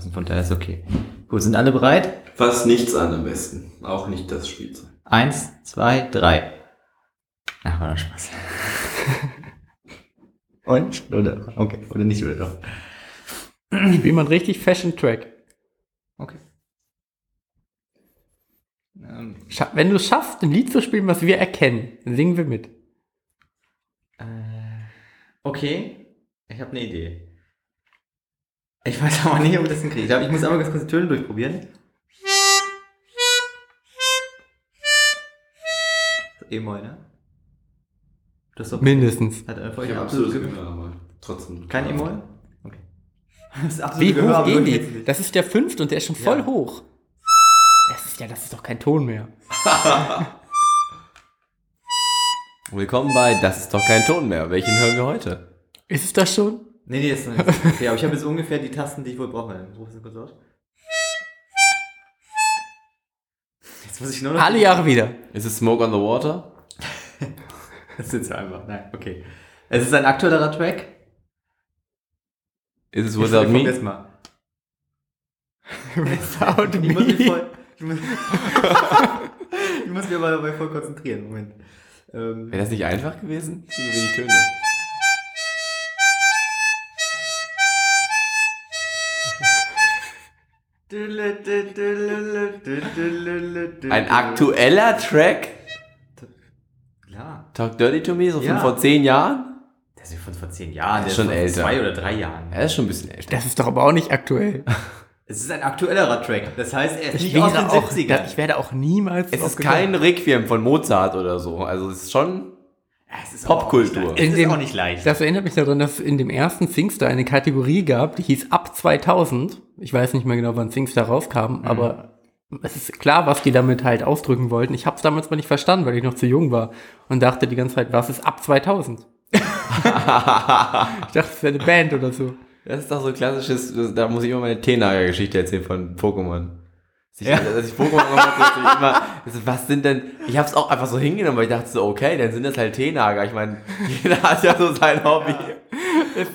anfassen, von daher ist okay. Gut, sind alle bereit? Fass nichts an am besten. Auch nicht das Spielzeug. Eins, zwei, drei. Ach, war doch Spaß. Und? Oder? Okay, oder nicht, oder doch? Spiel mal einen richtig Fashion Track. Okay. Ähm, wenn du es schaffst, ein Lied zu spielen, was wir erkennen, dann singen wir mit. äh, okay, ich habe eine Idee. Ich weiß aber nicht, ob ich das hinkriege. Ich glaube, ich muss einmal ganz kurz die Töne durchprobieren. E-Moll, ne? Das ist doch Mindestens. Hat einfach Ich habe absolutes Gehör, aber trotzdem. Kein E-Moll? Okay. Das ist Wie absolute Gehör, hoch gehen die? Das ist der fünfte und der ist schon voll Ja. hoch. Das ist ja, das ist doch kein Ton mehr. Willkommen bei Das ist doch kein Ton mehr. Welchen hören wir heute? Ist es das schon? Nee, nee, ist noch nicht. Okay, aber ich habe jetzt ungefähr die Tasten, die ich wohl brauche. Ruf es kurz aus. Jetzt muss ich nur noch. Alle Jahre wieder. Ist es Smoke on the Water? Das ist jetzt einfach. Nein, okay. Es ist ein aktuellerer Track. Ist es Ich Without Me? mal. Without Ich muss mich me. voll. Ich muss, ich muss mich aber dabei voll konzentrieren. Moment. Ähm, Wäre das nicht einfach gewesen? So wenig Töne. Ein aktueller Track? Klar. Talk Dirty to Me, so von Ja. vor zehn Jahren? Der ist von vor zehn Jahren. Der ist der schon von älter. Zwei oder drei Jahren. Er ist schon ein bisschen älter. Das ist doch aber auch nicht aktuell. Es ist ein aktuellerer Track. Das heißt, er ist Ich nicht aus den werde, auch, 70ern. ich werde auch niemals Es ist kein Requiem von Mozart oder so. Also es ist schon. Popkultur. In ist auch nicht leicht. Das erinnert mich daran, dass es in dem ersten Singstar eine Kategorie gab, die hieß Ab 2000. Ich weiß nicht mehr genau, wann Singstar rauskam, aber es ist klar, was die damit halt ausdrücken wollten. Ich habe es damals mal nicht verstanden, weil ich noch zu jung war und dachte die ganze Zeit, was ist Ab 2000? ich dachte, es wäre eine Band oder so. Das ist doch so ein klassisches, das- da muss ich immer meine Teenager-Geschichte erzählen von Pokémon. Ich, Ja. als ich Pokémon gemacht habe, dachte ich immer, also, was sind denn, ich habe es auch einfach so hingenommen, weil ich dachte so, okay, dann sind das halt Teenager. Ich meine, jeder hat ja so sein Hobby.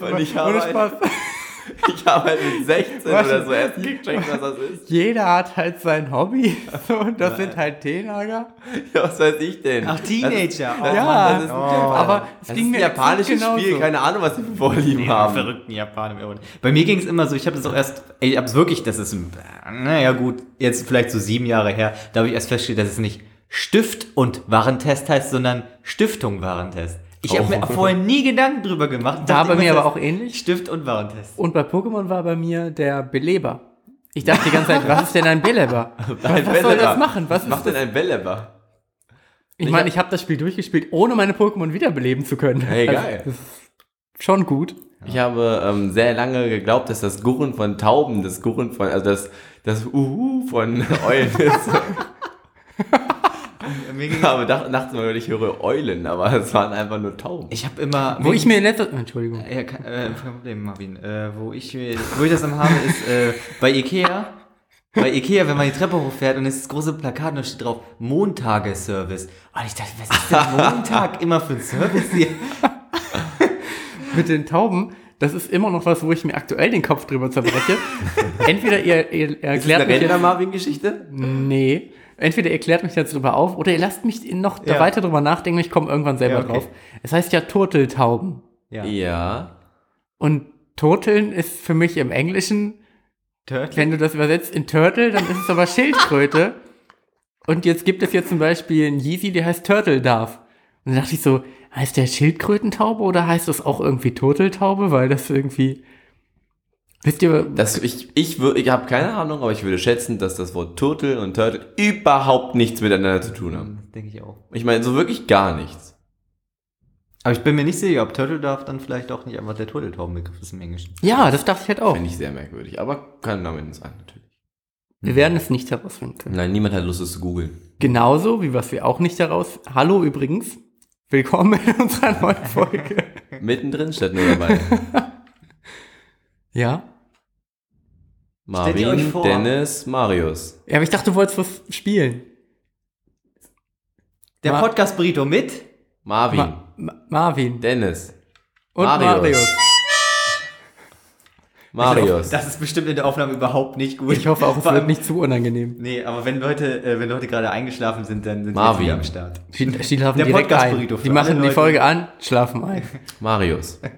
Und ich halt, Spaß. ich habe halt mit 16 Warte. oder so erst gecheckt, was das ist. Jeder hat halt sein Hobby. So, und das sind halt Teenager. Ja, was weiß ich denn? Ach, Teenager. Das, das, Ja, das ist oh. aber es das ging ist mir ein japanisches exakt Spiel, genauso. keine Ahnung, was die für Vorlieben Nee, haben. verrückten Japaner. Bei mir ging es immer so, ich habe das auch erst, ich hab's wirklich, das ist, ein- naja gut, jetzt vielleicht so sieben Jahre her, da habe ich erst festgestellt, dass es nicht Stift und Warentest heißt, sondern Stiftung Warentest. Ich habe mir vorher nie Gedanken drüber gemacht. War Dachte bei mir aber auch ähnlich. Stift und Warentest. Und bei Pokémon war bei mir der Beleber. Ich dachte die ganze Zeit, was ist denn ein Beleber? Ein was soll das machen? Was Was macht das? denn ein Bälleball? Ich meine, ich habe das Spiel durchgespielt, ohne meine Pokémon wiederbeleben zu können. Hey, Also, geil. das ist schon gut. Ich habe ähm, sehr lange geglaubt, dass das Gurren von Tauben, das Gurren von, also das, das Uhu von Eulen ist. Mir ging, aber dachte, dachte mal, ich höre Eulen, aber es waren einfach nur Tauben. ich habe immer... Wo ich mir in letzter Entschuldigung. Ja, kein, äh, kein Problem, Marvin. Äh, wo, ich, wo ich das am habe, ist äh, bei Ikea. Bei Ikea, wenn man die Treppe hochfährt und es ist das große Plakat und da steht drauf Montageservice. Und ich dachte, was ist denn Montag immer für ein Service hier? Mit den Tauben, das ist immer noch was, wo ich mir aktuell den Kopf drüber zerbreche. Entweder ihr, ihr Ist das erklärt eine Rentner-Marvin-Geschichte? Nee. Entweder ihr klärt mich jetzt drüber auf oder ihr lasst mich noch Ja. weiter drüber nachdenken, ich komme irgendwann selber Ja, okay. drauf. Es heißt ja Turteltauben. Ja. Ja. Und Turteln ist für mich im Englischen, Turtle? wenn du das übersetzt in Turtle, dann ist es aber Schildkröte. Und jetzt gibt es jetzt zum Beispiel einen Yeezy, der heißt Turtle Dove. Und dann dachte ich so, heißt der Schildkrötentaube oder heißt das auch irgendwie Turteltaube? Weil das irgendwie. Wisst ihr, Das, ich ich, ich habe keine Ahnung, aber ich würde schätzen, dass das Wort Turtle und Turtle überhaupt nichts miteinander zu tun haben. Denke ich auch. Ich meine, so wirklich gar nichts. Aber ich bin mir nicht sicher, ob Turtle darf dann vielleicht auch nicht einfach der Turteltaubenbegriff ist im Englischen. ja, das dachte ich halt auch. Finde ich sehr merkwürdig, aber kann damit sein, natürlich. Wir werden es nicht herausfinden können. Nein, niemand hat Lust, es zu googeln. Genauso wie was wir auch nicht heraus. Hallo übrigens. Willkommen in unserer neuen Folge. Mittendrin statt nur dabei. ja. Marvin, vor- Dennis, Marius. Ja, aber ich dachte, du wolltest was spielen. Der Ma- Podcast Burrito mit Marvin, Ma Ma Marvin. Dennis. Und Marius. Marius. Marius. Das ist bestimmt in der Aufnahme überhaupt nicht gut. Ich hoffe auch, es Vor wird allem- nicht zu unangenehm. Nee, aber wenn Leute, äh, wenn Leute gerade eingeschlafen sind, dann sind Marvin. sie am Start. Die, die schlafen Der direkt ein. Podcast-Burrito für Die machen die. Folge an, schlafen ein. Marius.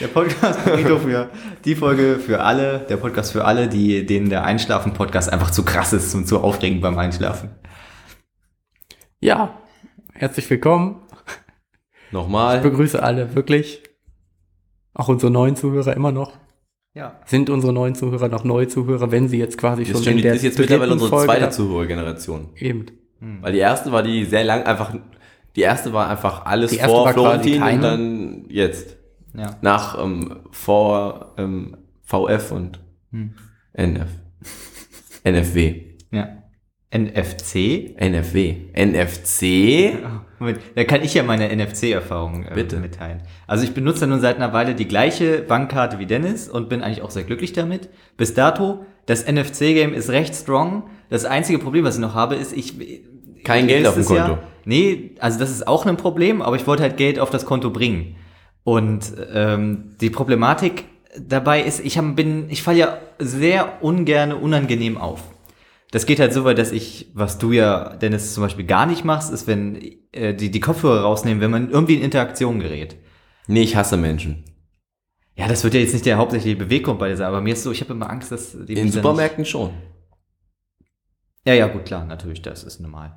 Der Podcast Burrito für die Folge für alle, der Podcast für alle, die denen der Einschlafen-Podcast einfach zu krass ist und zu aufregend beim Einschlafen. Ja, herzlich willkommen. Ich Nochmal. begrüße alle, wirklich. Auch unsere neuen Zuhörer immer noch. Ja. Sind unsere neuen Zuhörer noch neue Zuhörer, wenn sie jetzt quasi Das schon schon, in der das ist jetzt mittlerweile unsere Folge zweite Zuhörergeneration. Eben. Weil die erste war die sehr lang einfach. Die erste war einfach alles Die erste vor war quasi Florentin und dann jetzt. Ja. Nach ähm, vor ähm, VF und Hm. NF. NFW. Ja. NFC. NFW. NFC. Moment, da kann ich ja meine NFC-Erfahrung äh, Bitte. mitteilen. Also ich benutze nun seit einer Weile die gleiche Bankkarte wie Dennis und bin eigentlich auch sehr glücklich damit. Bis dato, das NFC-Game ist recht strong. Das einzige Problem, was ich noch habe, ist, ich... Kein Geld auf dem Konto. nee, also das ist auch ein Problem, aber ich wollte halt Geld auf das Konto bringen. Und ähm, die Problematik dabei ist, ich hab, bin, ich falle ja sehr ungern unangenehm auf. Das geht halt so weit, dass ich, was du ja, Dennis, zum Beispiel gar nicht machst, ist, wenn äh, die, die Kopfhörer rausnehmen, wenn man irgendwie in Interaktion gerät. Nee, ich hasse Menschen. Ja, das wird ja jetzt nicht der hauptsächliche Beweggrund bei dir sein, aber mir ist so, ich habe immer Angst, dass die In Supermärkten schon. Nicht, ja, ja, gut, klar, natürlich, das ist normal.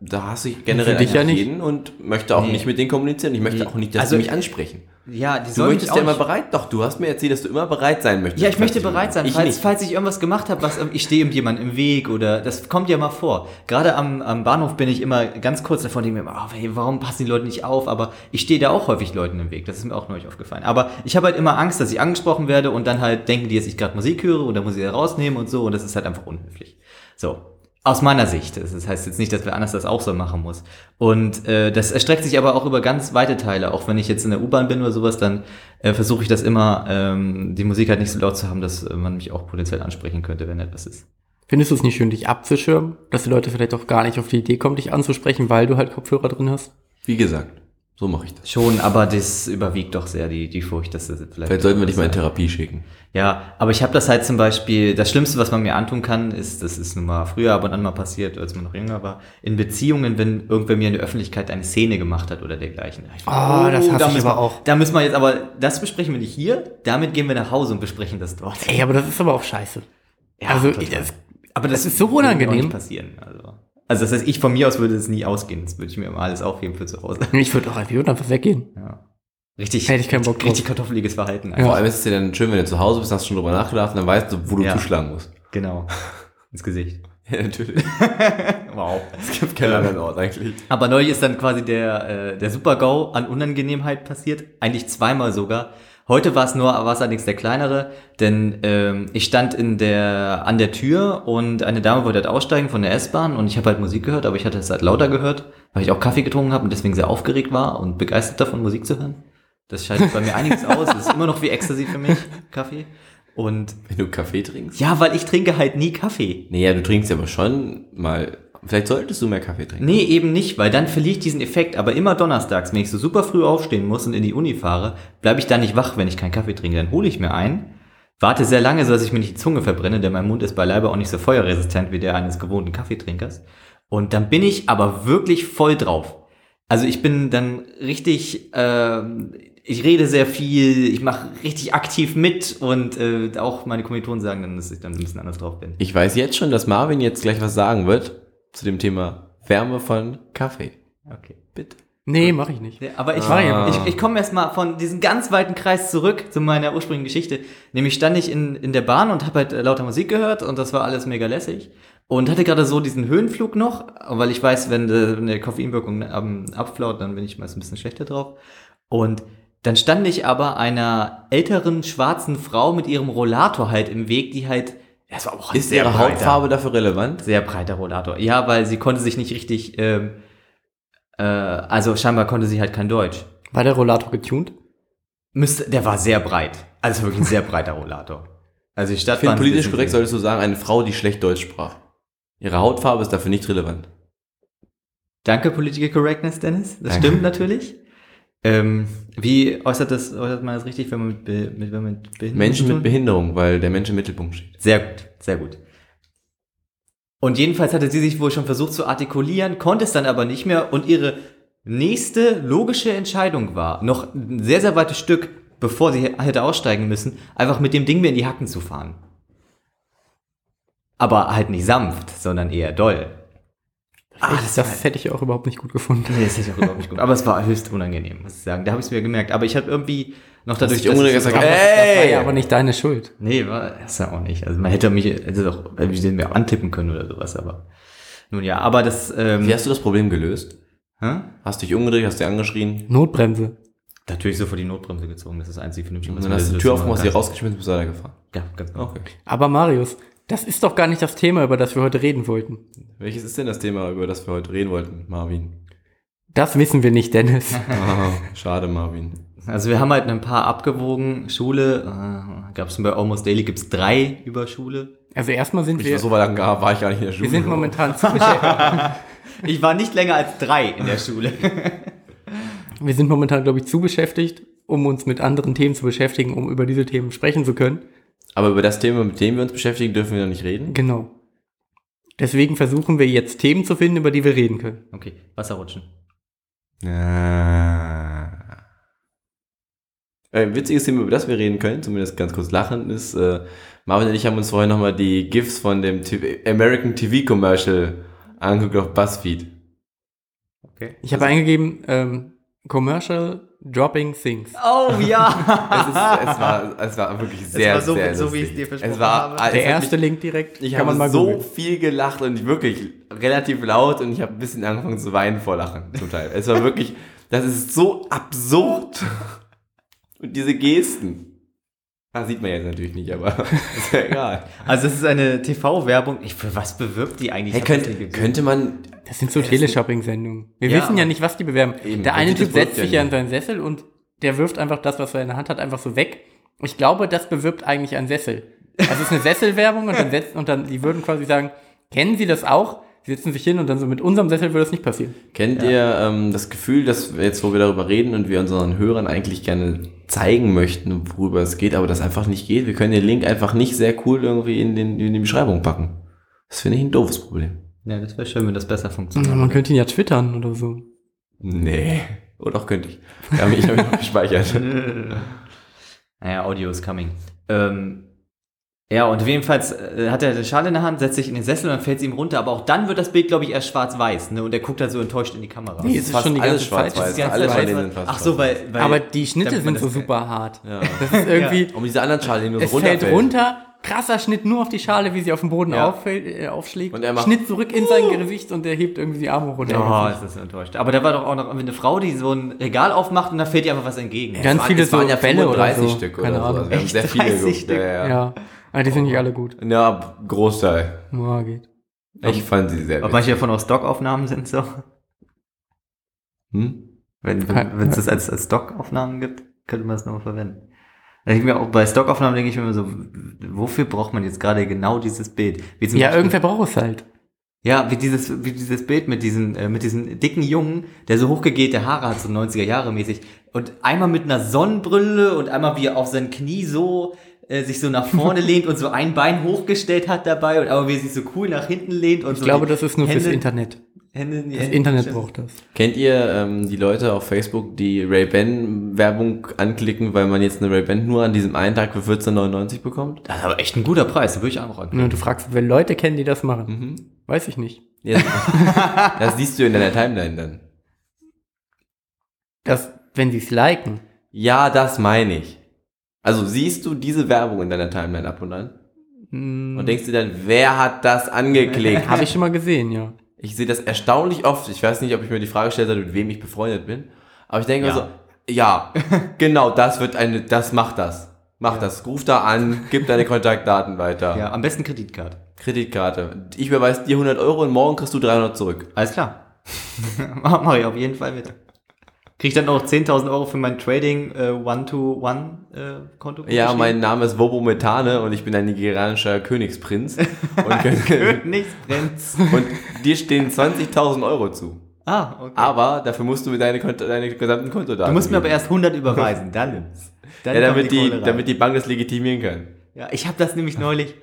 Da hasse ich generell dich ja nicht. jeden und möchte auch Nee. nicht mit denen kommunizieren. Ich möchte auch nicht, dass Also- sie mich ansprechen. Ja, die Du möchtest ja immer bereit. Doch, du hast mir erzählt, dass du immer bereit sein möchtest. Ja, ich möchte bereit sein, Ich falls, nicht. falls ich irgendwas gemacht habe, was ich stehe jemandem im Weg oder das kommt ja mal vor. Gerade am, am Bahnhof bin ich immer ganz kurz davon, denke mir oh, hey, warum passen die Leute nicht auf? Aber ich stehe da auch häufig Leuten im Weg. Das ist mir auch neulich aufgefallen. Aber ich habe halt immer Angst, dass ich angesprochen werde und dann halt denken die, dass ich gerade Musik höre oder muss ich da rausnehmen und so und das ist halt einfach unhöflich. So. Aus meiner Sicht. Das heißt jetzt nicht, dass wer anders das auch so machen muss. Und äh, das erstreckt sich aber auch über ganz weite Teile. Auch wenn ich jetzt in der U-Bahn bin oder sowas, dann äh, versuche ich das immer, ähm, die Musik halt nicht so laut zu haben, dass äh, man mich auch potenziell ansprechen könnte, wenn etwas ist. Findest du es nicht schön, dich abzuschirmen? Dass die Leute vielleicht auch gar nicht auf die Idee kommen, dich anzusprechen, weil du halt Kopfhörer drin hast? Wie gesagt, so mache ich das. Schon, aber das überwiegt doch sehr die, die Furcht, dass das vielleicht. Vielleicht sollten wir dich mal in. Therapie schicken. Ja, aber ich habe das halt zum Beispiel, das Schlimmste, was man mir antun kann, ist, das ist nun mal früher ab und an mal passiert, als man noch jünger war, in Beziehungen, wenn irgendwer mir in der Öffentlichkeit eine Szene gemacht hat oder dergleichen. Ich Ah, das hasse da ich aber auch. Da müssen wir jetzt aber, das besprechen wir nicht hier, damit gehen wir nach Hause und besprechen das dort. Ey, aber das ist aber auch scheiße. Ja, also, total. das, aber das, ist so unangenehm. nicht passieren. Also. Also das heißt, ich von mir aus würde es nie ausgehen. Das würde ich mir immer alles aufheben für zu Hause. ich würde auch würd einfach weggehen. Ja. Richtig, Hätte ich keinen Bock drauf. richtig kartoffeliges Verhalten. Ja. Vor allem ist es ja dann schön, wenn du zu Hause bist, hast schon drüber nachgedacht und dann weißt du, wo du Ja. zuschlagen musst. Genau. Ins Gesicht. Ja, natürlich. Wow. Es gibt keinen anderen Ort eigentlich. Aber neulich ist dann quasi der, äh, der Super-GAU an Unangenehmheit passiert. Eigentlich zweimal sogar. Heute war es nur, war es allerdings der kleinere, denn ähm, ich stand in der, an der Tür und eine Dame wollte halt aussteigen von der S-Bahn und ich habe halt Musik gehört, aber ich hatte es halt lauter gehört, weil ich auch Kaffee getrunken habe und deswegen sehr aufgeregt war und begeistert davon, Musik zu hören. Das scheidet bei mir einiges aus. Das ist immer noch wie Ecstasy für mich, Kaffee. Und Wenn du Kaffee trinkst? ja, weil ich trinke halt nie Kaffee. Nee, ja, du trinkst aber schon mal. Vielleicht solltest du mehr Kaffee trinken. Nee, eben nicht, weil dann verliere ich diesen Effekt. Aber immer donnerstags, wenn ich so super früh aufstehen muss und in die Uni fahre, bleibe ich da nicht wach, wenn ich keinen Kaffee trinke. Dann hole ich mir einen, warte sehr lange, so dass ich mir nicht die Zunge verbrenne, denn mein Mund ist beileibe auch nicht so feuerresistent wie der eines gewohnten Kaffeetrinkers. Und dann bin ich aber wirklich voll drauf. Also ich bin dann richtig, ähm, ich rede sehr viel, ich mache richtig aktiv mit und äh, auch meine Kommilitonen sagen dann, dass ich dann ein bisschen anders drauf bin. Ich weiß jetzt schon, dass Marvin jetzt gleich was sagen wird zu dem Thema Wärme von Kaffee. Okay. Bitte. Nee, mache ich nicht. Ja, aber ich, Ah. ich, ich komme erst mal von diesem ganz weiten Kreis zurück zu meiner ursprünglichen Geschichte. Nämlich stand ich in, in der Bahn und habe halt äh, lauter Musik gehört und das war alles mega lässig. Und hatte gerade so diesen Höhenflug noch, weil ich weiß, wenn wenn die Koffeinwirkung ähm, abflaut, dann bin ich meist ein bisschen schlechter drauf. Und dann stand ich aber einer älteren schwarzen Frau mit ihrem Rollator halt im Weg, die halt, das war auch Ist ihre breiter- Hautfarbe dafür relevant? sehr breiter Rollator. Ja, weil sie konnte sich nicht richtig, ähm, äh, also scheinbar konnte sie halt kein Deutsch. War der Rollator getuned? Müsste, der war sehr breit. Also wirklich ein sehr breiter Rollator. Also die Ich Stadtbahn. finde, politisch korrekt so- solltest du sagen, eine Frau, die schlecht Deutsch sprach. Ihre Hautfarbe ist dafür nicht relevant. Danke, Political Correctness, Dennis. Das Danke. stimmt natürlich. Ähm, wie äußert, das, äußert man das richtig, wenn man mit, Be mit, wenn man mit Behinderung Menschen mit? Behinderung, weil der Mensch im Mittelpunkt steht. Sehr gut, sehr gut. Und jedenfalls hatte sie sich wohl schon versucht zu artikulieren, konnte es dann aber nicht mehr und ihre nächste logische Entscheidung war, noch ein sehr, sehr weites Stück, bevor sie hätte aussteigen müssen, einfach mit dem Ding mir in die Hacken zu fahren. Aber halt nicht sanft, sondern eher doll. Ah, das, das hätte ich auch überhaupt nicht gut gefunden. Nee, das ist auch überhaupt nicht gut. Aber es war höchst unangenehm, muss ich sagen. Da habe ich es mir gemerkt. Aber ich habe irgendwie noch dadurch, und ich- gesagt, Das war ey! ja aber nicht deine Schuld. Nee, war das ja auch nicht. Also man hätte mich, hätte doch, wie sie mir auch antippen können oder sowas, aber. Nun ja, aber das, ähm, Wie hast du das Problem gelöst? hä? Hast dich umgedreht, hast dich angeschrien Notbremse. Natürlich sofort die Notbremse gezogen, das ist das einzige vernünftige, und was dann hast du die Tür aufgemacht, sie kann. rausgeschmissen, bist weitergefahren. Ja, ganz genau. Okay. Aber Marius, das ist doch gar nicht das Thema, über das wir heute reden wollten. Welches ist denn das Thema, über das wir heute reden wollten, Marvin? Das wissen wir nicht, Dennis. Ah, schade, Marvin. Also wir haben halt ein paar abgewogen. Schule, äh, gab es bei Almost Daily, gibt's drei über Schule. Also erstmal sind Ich wir, war so lange gar, war ich gar nicht in der Schule. wir sind momentan zu beschäftigt. Ich war nicht länger als drei in der Schule. Wir sind momentan, glaube ich, zu beschäftigt, um uns mit anderen Themen zu beschäftigen, um über diese Themen sprechen zu können. Aber über das Thema, mit dem wir uns beschäftigen, dürfen wir noch nicht reden. Genau. Deswegen versuchen wir jetzt Themen zu finden, über die wir reden können. Okay, Wasserrutschen. Ein witziges Thema, über das wir reden können, zumindest ganz kurz lachend, ist, äh, Marvin und ich haben uns vorher nochmal die GIFs von dem TV American TV Commercial angeguckt auf BuzzFeed. Okay. Ich habe eingegeben, ähm, Commercial Dropping Things. Oh ja! Es, ist, es, war, es war wirklich sehr, war so- sehr so, wie lustig. ich es dir versprochen es war, habe. es Der erste mich, Link direkt. Ich habe so googeln. viel gelacht und wirklich relativ laut und ich habe ein bisschen angefangen zu weinen vor Lachen zum Teil. Es war wirklich, das ist so absurd. Und diese Gesten. Das sieht man jetzt natürlich nicht, aber ist ja egal. Also es ist eine TV-Werbung. Ich, für was bewirbt die eigentlich? Hey, könnte, könnte man, Das sind so Teleshopping-Sendungen. Wir Ja, wissen ja nicht, was die bewerben. Eben, der eine Typ setzt sich ja in seinen Sessel und der wirft einfach das, was er in der Hand hat, einfach so weg. Ich glaube, das bewirbt eigentlich einen Sessel. Also es ist eine Sesselwerbung und dann setzt, und dann, die würden quasi sagen, kennen Sie das auch? Sie setzen sich hin und dann so mit unserem Sessel würde das nicht passieren. kennt ihr ähm, das Gefühl, dass wir jetzt, wo wir darüber reden und wir unseren Hörern eigentlich gerne zeigen möchten, worüber es geht, aber das einfach nicht geht? Wir können den Link einfach nicht sehr cool irgendwie in, den, in die Beschreibung packen. Das finde ich ein doofes Problem. Ja, das wäre schön, wenn das besser Ja, funktioniert. man könnte ihn ja twittern oder so. Nee. Oder auch könnte ich. Ja, ich habe mich noch gespeichert. Naja, Audio is coming. Ähm, ja, und jedenfalls äh, hat er eine Schale in der Hand, setzt sich in den Sessel und dann fällt es ihm runter. Aber auch dann wird das Bild, glaube ich, erst schwarz-weiß. Ne? Und er guckt halt so enttäuscht in die Kamera. Nee, es ist fast schon die alles ganze Zeit. schwarz-weiß. Ist die ganze Alle schwarz-weiß. sind fast Ach so, weil, weil Aber die Schnitte sind so super hart. Ja. Das ist irgendwie, Und diese anderen Schalen, die nur so es fällt runterfällt. runter, krasser Schnitt nur auf die Schale, wie sie auf dem Boden Ja. auffällt, äh, aufschlägt. Und er macht- Schnitt zurück in sein Gesicht und er hebt irgendwie die Arme runter. Oh, ist das enttäuscht. Aber da war doch auch noch eine Frau, die so ein Regal aufmacht und da fällt ihr einfach was entgegen. Ganz waren- viele es waren so ja Bälle oder 35 so. Stück Keine oder so. Ahnung. Also wir haben sehr viele 30 geguckt. Stück? Ja, ja. Ja, aber die sind nicht alle gut. ja, Großteil. Ja, geht. Ich fand sie sehr Ob witzig. manche davon auch Stockaufnahmen sind so. Hm? Wenn wenn es das als, als Stockaufnahmen gibt, könnte man es nochmal verwenden. Denke ich mir auch bei Stockaufnahmen denke ich mir immer so, wofür braucht man jetzt gerade genau dieses Bild? Wie zum Ja, Beispiel- irgendwer braucht es halt. Ja, wie dieses, wie dieses Bild mit diesen, äh, mit diesen dicken Jungen, der so hochgegelte Haare hat, so 90er Jahre mäßig. Und einmal mit einer Sonnenbrille und einmal wie er auf sein Knie so, äh, sich so nach vorne lehnt und so ein Bein hochgestellt hat dabei und aber wie sich so cool nach hinten lehnt und Ich so. glaube, die das ist nur fürs Hände- Internet. Hände in die Das Hände- Internet braucht das. Kennt ihr ähm, die Leute auf Facebook, die Ray-Ban-Werbung anklicken, weil man jetzt eine Ray-Ban nur an diesem einen Tag für 14,99 bekommt? Das ist aber echt ein guter Preis, den würde ich auch anklicken. Nur du fragst, wer Leute kennen, die das machen. Mhm. Weiß ich nicht. Ja, das siehst du in deiner Timeline dann. Das, wenn sie es liken. Ja, das meine ich. Also siehst du diese Werbung in deiner Timeline ab und an Hm, und denkst dir dann, wer hat das angeklickt? Habe ich schon mal gesehen, ja. Ich sehe das erstaunlich oft. Ich weiß nicht, ob ich mir die Frage gestellt habe, mit wem ich befreundet bin. Aber ich denke Ja. mir so, ja, genau, das wird eine, das macht das. Mach das. Ruf da an, gib deine Kontaktdaten weiter. Ja, am besten Kreditkarte. Kreditkarte. Ich überweise dir 100 Euro und morgen kriegst du 300 zurück. Alles klar. Mach mach ich auf jeden Fall mit. Krieg ich dann auch 10.000 Euro für mein Trading äh, One-to-One-Konto? Ja, mein Name ist Wobo Methane und ich bin ein nigerianischer Königsprinz. und, Königsprinz. und dir stehen 20.000 Euro zu. Ah, okay. Aber dafür musst du mir deine, Konto, deine gesamten Kontodaten du musst mir aber erst 100 überweisen, dann. dann Ja, damit die, rein. damit die Bank das legitimieren kann. Ja, ich habe das nämlich neulich,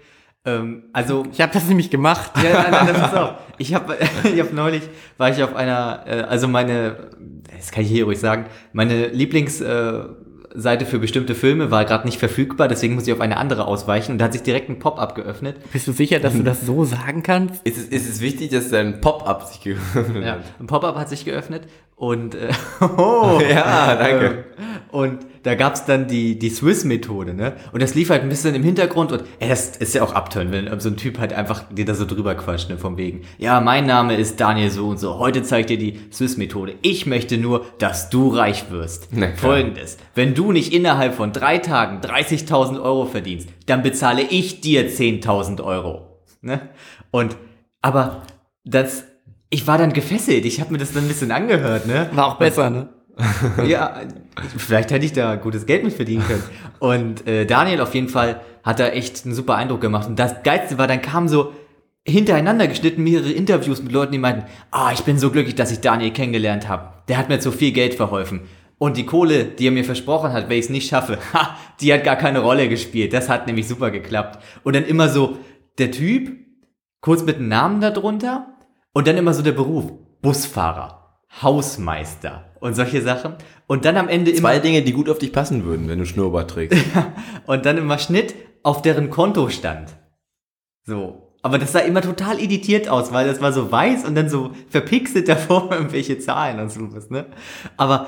ähm, also Ich habe das nämlich gemacht. Ja, nein, nein, nein, pass auf. Ich habe ich hab neulich, war ich auf einer, äh, also meine, das kann ich hier ruhig sagen, meine Lieblingsseite äh, Seite für bestimmte Filme war gerade nicht verfügbar, deswegen muss ich auf eine andere ausweichen und da hat sich direkt ein Pop-up geöffnet. Bist du sicher, dass du das so sagen kannst? Ist es, ist es wichtig, dass dein Pop-up sich geöffnet Ja, hat? ein Pop-up hat sich geöffnet und äh, oh, Ja, danke. Und da gab's dann die, die Swiss-Methode, ne? Und das lief halt ein bisschen im Hintergrund und ey, das ist ja auch abtönen, wenn so ein Typ halt einfach dir da so drüber quatscht, ne? Vom wegen, ja, mein Name ist Daniel so und so, heute zeig ich dir die Swiss-Methode. Ich möchte nur, dass du reich wirst. Na. Folgendes, wenn du nicht innerhalb von drei Tagen 30.000 Euro verdienst, dann bezahle ich dir 10.000 Euro. Ne? Und, aber das, ich war dann gefesselt, ich habe mir das dann ein bisschen angehört, ne? War auch besser, ne? Ja, vielleicht hätte ich da gutes Geld mit verdienen können. Und äh, Daniel auf jeden Fall hat da echt einen super Eindruck gemacht. Und das Geilste war, dann kamen so hintereinander geschnitten mehrere Interviews mit Leuten, die meinten, ah, ich bin so glücklich, dass ich Daniel kennengelernt habe. Der hat mir zu viel Geld verholfen. Und die Kohle, die er mir versprochen hat, wenn ich es nicht schaffe, ha, die hat gar keine Rolle gespielt. Das hat nämlich super geklappt. Und dann immer so der Typ, kurz mit einem Namen darunter und dann immer so der Beruf. Busfahrer, Hausmeister und solche Sachen. Und dann am Ende immer Zwei Dinge, die gut auf dich passen würden, wenn du Schnurrbart trägst. und dann immer Schnitt auf deren Konto stand. So. Aber das sah immer total editiert aus, weil das war so weiß und dann so verpixelt davor irgendwelche Zahlen und sowas, ne? Aber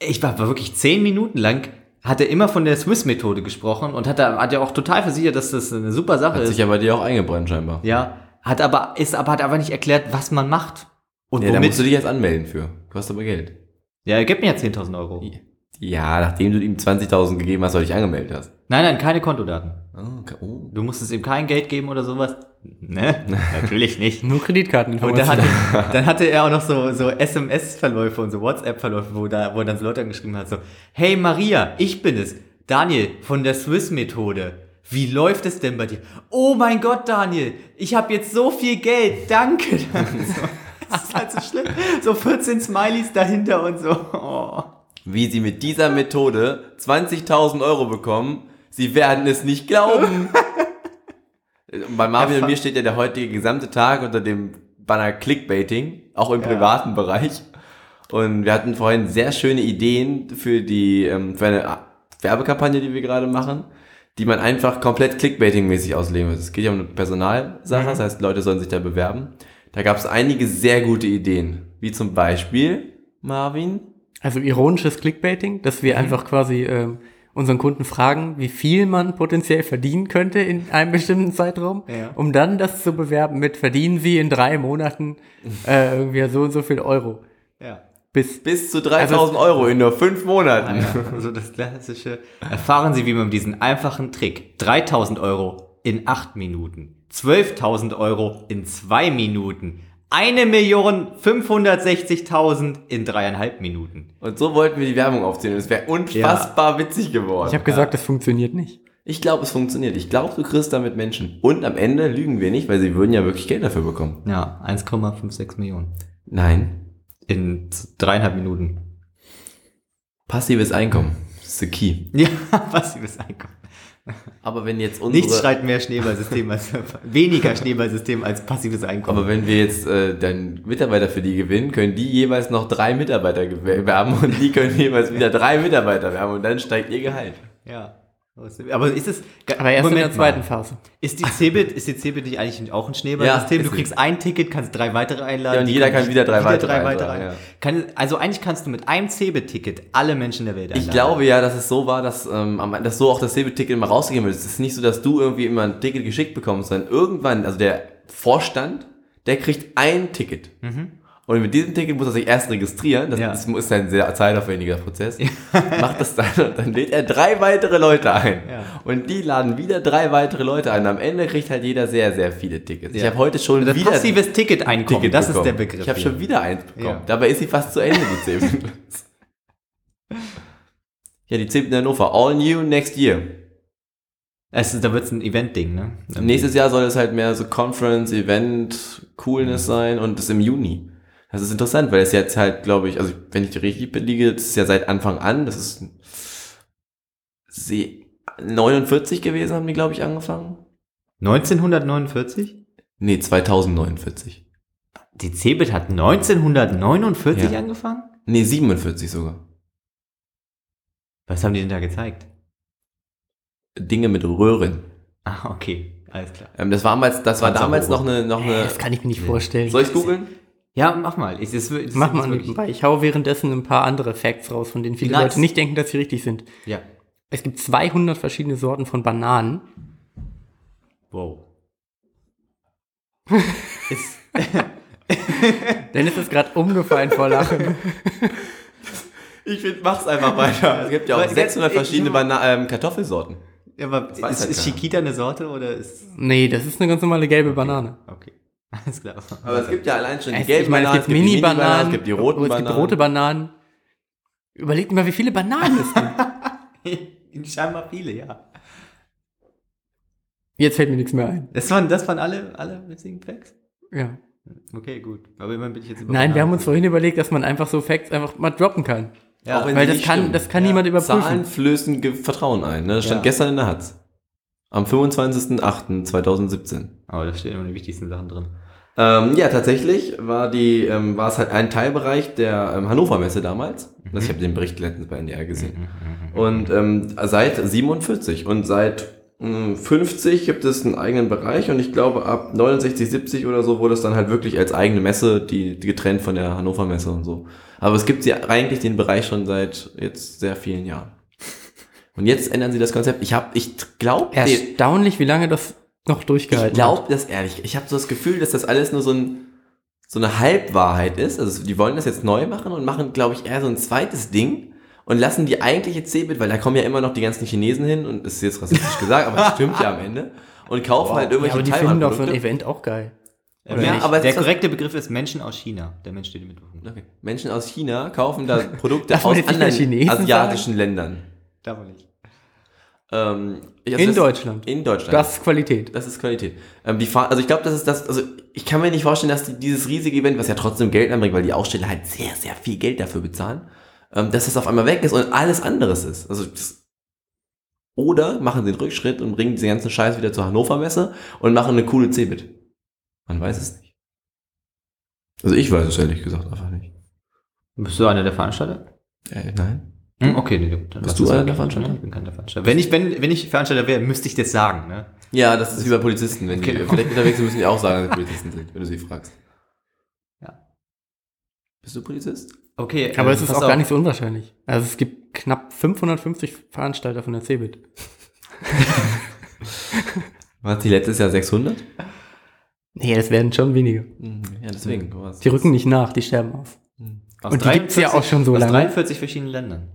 ich war, war wirklich zehn Minuten lang, hat er immer von der Swiss-Methode gesprochen und hat, er- hat ja auch total versichert, dass das eine super Sache Hat ist. sich ja bei dir auch eingebrannt scheinbar. Ja, hat aber, ist aber, hat aber nicht erklärt, was man macht. Und Ja, da womit. musst du dich jetzt anmelden für. Kostet aber Geld. Ja, er gibt mir ja 10.000 Euro. Ja, nachdem du ihm 20.000 gegeben hast, weil du dich angemeldet hast. Nein, nein, keine Kontodaten. Oh, okay. oh. Du musstest ihm kein Geld geben oder sowas. Ne? Natürlich nicht. Nur Und dann hatte, dann hatte er auch noch so, so SMS-Verläufe und so WhatsApp-Verläufe, wo, da, wo dann so Leute geschrieben hat, so, hey Maria, ich bin es, Daniel von der Swiss-Methode. Wie läuft es denn bei dir? Oh mein Gott, Daniel, ich habe jetzt so viel Geld, danke. so, das ist halt so schlimm. So 14 Smileys dahinter und so. Oh. Wie sie mit dieser Methode 20.000 Euro bekommen, sie werden es nicht glauben. Bei Marvin und mir steht ja der heutige gesamte Tag unter dem Banner Clickbaiting, auch im privaten Bereich. Und wir hatten vorhin sehr schöne Ideen für die ähm, für eine Werbekampagne, die wir gerade machen, die man einfach komplett Clickbaiting-mäßig auslegen muss. Es geht ja um eine Personalsache, das heißt, Leute sollen sich da bewerben. Da gab es einige sehr gute Ideen, wie zum Beispiel Marvin. Also ironisches Clickbaiting, dass Mhm. wir einfach quasi ähm, unseren Kunden fragen, wie viel man potenziell verdienen könnte in einem bestimmten Zeitraum, Ja. um dann das zu bewerben mit verdienen Sie in drei Monaten äh, irgendwie so und so viel Euro. Ja. Bis Bis zu 3000 Euro in nur fünf Monaten. Also das klassische. Erfahren Sie, wie man diesen einfachen Trick 3000 Euro in 8 Minuten, 12.000 Euro in 2 Minuten, 1.560.000 in dreieinhalb Minuten. Und so wollten wir die Werbung aufziehen. Und es wäre unfassbar witzig geworden. ich habe gesagt, das funktioniert nicht. Ich glaube, es funktioniert. Ich glaube, du kriegst damit Menschen. Und am Ende lügen wir nicht, weil sie würden ja wirklich Geld dafür bekommen. Ja, 1,56 Millionen. Nein. In dreieinhalb Minuten. Passives Einkommen. Das ist the key. Ja, passives Einkommen. Aber wenn jetzt unsere... Nichts schreit mehr Schneeballsystem als weniger Schneeballsystem als passives Einkommen. aber wenn wir jetzt äh, dann Mitarbeiter für die gewinnen, können die jeweils noch drei Mitarbeiter werben und die können jeweils wieder drei Mitarbeiter werben und dann steigt ihr Gehalt. ja. Aber ist es. Aber erst in der Moment zweiten mal. Phase. Ist die Cebit, ist die Cebit nicht eigentlich auch ein Schneeballsystem? Ja, du kriegst ein Ticket, kannst drei weitere einladen. Ja, und jeder kann wieder drei weitere drei einladen, weitere ja. kann, Also eigentlich kannst du mit einem Cebit-Ticket alle Menschen der Welt einladen. Ich glaube ja, dass es so war, dass, ähm, dass so auch das Ticket immer rausgegeben wird. Es ist nicht so, dass du irgendwie immer ein Ticket geschickt bekommst, sondern irgendwann, also der Vorstand, der kriegt ein Ticket. Und mit diesem Ticket muss er sich erst registrieren. Das Ja. ist, ein sehr zeitaufwendiger Prozess. Macht das dann und dann lädt er drei weitere Leute ein. Ja. Und die laden wieder drei weitere Leute ein. Am Ende kriegt halt jeder sehr, sehr viele Tickets. Ich Ja. habe heute schon Das wieder passives Ticket-Einkommen, Ticket das bekommen. ist der Begriff. Ich habe schon wieder eins bekommen. Dabei ist sie fast zu Ende, die Zebit. ja, die Zebit in Hannover. All new next year. es, ist- Da wird es ein Event-Ding, ne? Nächstes Jahr soll es halt mehr so Conference, Event, Coolness sein und das im Juni. Das ist interessant, weil es jetzt halt, glaube ich, also wenn ich richtig liege, das ist ja seit Anfang an, das ist sie 49 gewesen, haben die, glaube ich, angefangen. 1949? Nee, 2049. Die Cebit hat 1949 Ja. angefangen? Nee, 47 sogar. Was haben die denn da gezeigt? Dinge mit Röhren. Ah, okay. Alles klar. Ähm, das war damals, das war damals noch eine, noch eine. Das kann ich mir nicht vorstellen. Soll ich googeln? Ja, mach mal. Ich, das, das Mach mal nebenbei. Ich hau währenddessen ein paar andere Facts raus, von denen viele Nice. Leute nicht denken, dass sie richtig sind. Ja. Es gibt 200 verschiedene Sorten von Bananen. Wow. ist, Dennis ist gerade umgefallen vor Lachen. Ich finde, mach's einfach weiter. Es gibt ja auch Weil- 600 ich- verschiedene Bana ähm, Kartoffelsorten. ja, aber ist, halt ist. Chiquita eine Sorte oder ist. Nee, das ist eine ganz normale gelbe Banane. Okay. Alles klar. Aber es gibt ja allein schon die Es, gelben ich meine, es Bananen, gibt Mini-Bananen, es gibt die roten oh, es Bananen. gibt rote Bananen. Überlegt mal, wie viele Bananen es gibt. Scheinbar viele, ja. Jetzt fällt mir nichts mehr ein. Das waren, das waren alle, alle witzigen Facts? Ja. Okay, gut. Aber immerhin bin ich jetzt über Nein, wir haben uns Bananen- vorhin überlegt, dass man einfach so Facts einfach mal droppen kann. Ja, Auch wenn Weil sie das nicht kann, stimmen. das kann Ja. niemand überprüfen. Zahlen flößen Vertrauen ein. Ne? Das stand Ja. gestern in der Hatz. Am 25.08.2017. aber da stehen immer die wichtigsten Sachen drin. Ähm, ja, tatsächlich war die, ähm, war es halt ein Teilbereich der ähm, Hannover Messe damals. Das, ich habe den Bericht letztens bei NDR gesehen. Und ähm, seit 47 und seit mh, 50 gibt es einen eigenen Bereich und ich glaube ab 69, 70 oder so wurde es dann halt wirklich als eigene Messe, die, die getrennt von der Hannover Messe und so. Aber es gibt ja eigentlich den Bereich schon seit jetzt sehr vielen Jahren. Und jetzt ändern sie das Konzept. Ich habe, ich glaube, Erstaunlich, wie lange das noch ich durchgehalten glaube das ehrlich. Ich habe so das Gefühl, dass das alles nur so, ein, so eine Halbwahrheit ist. Also die wollen das jetzt neu machen und machen, glaube ich, eher so ein zweites Ding und lassen die eigentliche Cebit, weil da kommen ja immer noch die ganzen Chinesen hin und das ist jetzt rassistisch gesagt, aber das stimmt ja am Ende. Und kaufen halt Ja, irgendwelche aber die finden doch so ein. Event auch geil. Oder Ja, nicht? aber der korrekte Begriff ist Menschen aus China. Der Mensch steht im Mittelpunkt. Okay. Menschen aus China kaufen da Produkte aus anderen Chinesen asiatischen Ländern. Darf man nicht. Ähm, also In das- Deutschland. In Deutschland. Das ist Qualität. Das ist Qualität. Ähm, die fahren, also ich glaube, das ist das, also ich kann mir nicht vorstellen, dass die, dieses riesige Event, was ja trotzdem Geld anbringt, weil die Aussteller halt sehr, sehr viel Geld dafür bezahlen, ähm, dass das auf einmal weg ist und alles anderes ist. Also das, oder machen sie den Rückschritt und bringen diesen ganzen Scheiß wieder zur Hannover Messe und machen eine coole Cebit. Man weiß es nicht. Also ich weiß es ehrlich gesagt einfach nicht. Bist du einer der Veranstalter? Äh, nein. Hm, okay, nee, gut. Dann Bist du es einer Veranstalter? Ich bin der Veranstalter. Wenn ich, wenn, wenn ich Veranstalter wäre, müsste ich das sagen, ne? Ja, das ist wie bei Polizisten. Wenn die Genau. vielleicht unterwegs sind, müssen die auch sagen, dass sie Polizisten sind, wenn du sie fragst. Ja. Bist du Polizist? Okay, Aber äh, es ist auch auf. gar nicht so unwahrscheinlich. Also es gibt knapp 550 Veranstalter von der CeBIT. War die letztes Jahr 600? Nee, das werden schon weniger. Ja, deswegen. Die rücken nicht nach, die sterben aus. Aus Und die gibt's ja auch schon so aus lange. 43 verschiedenen Ländern.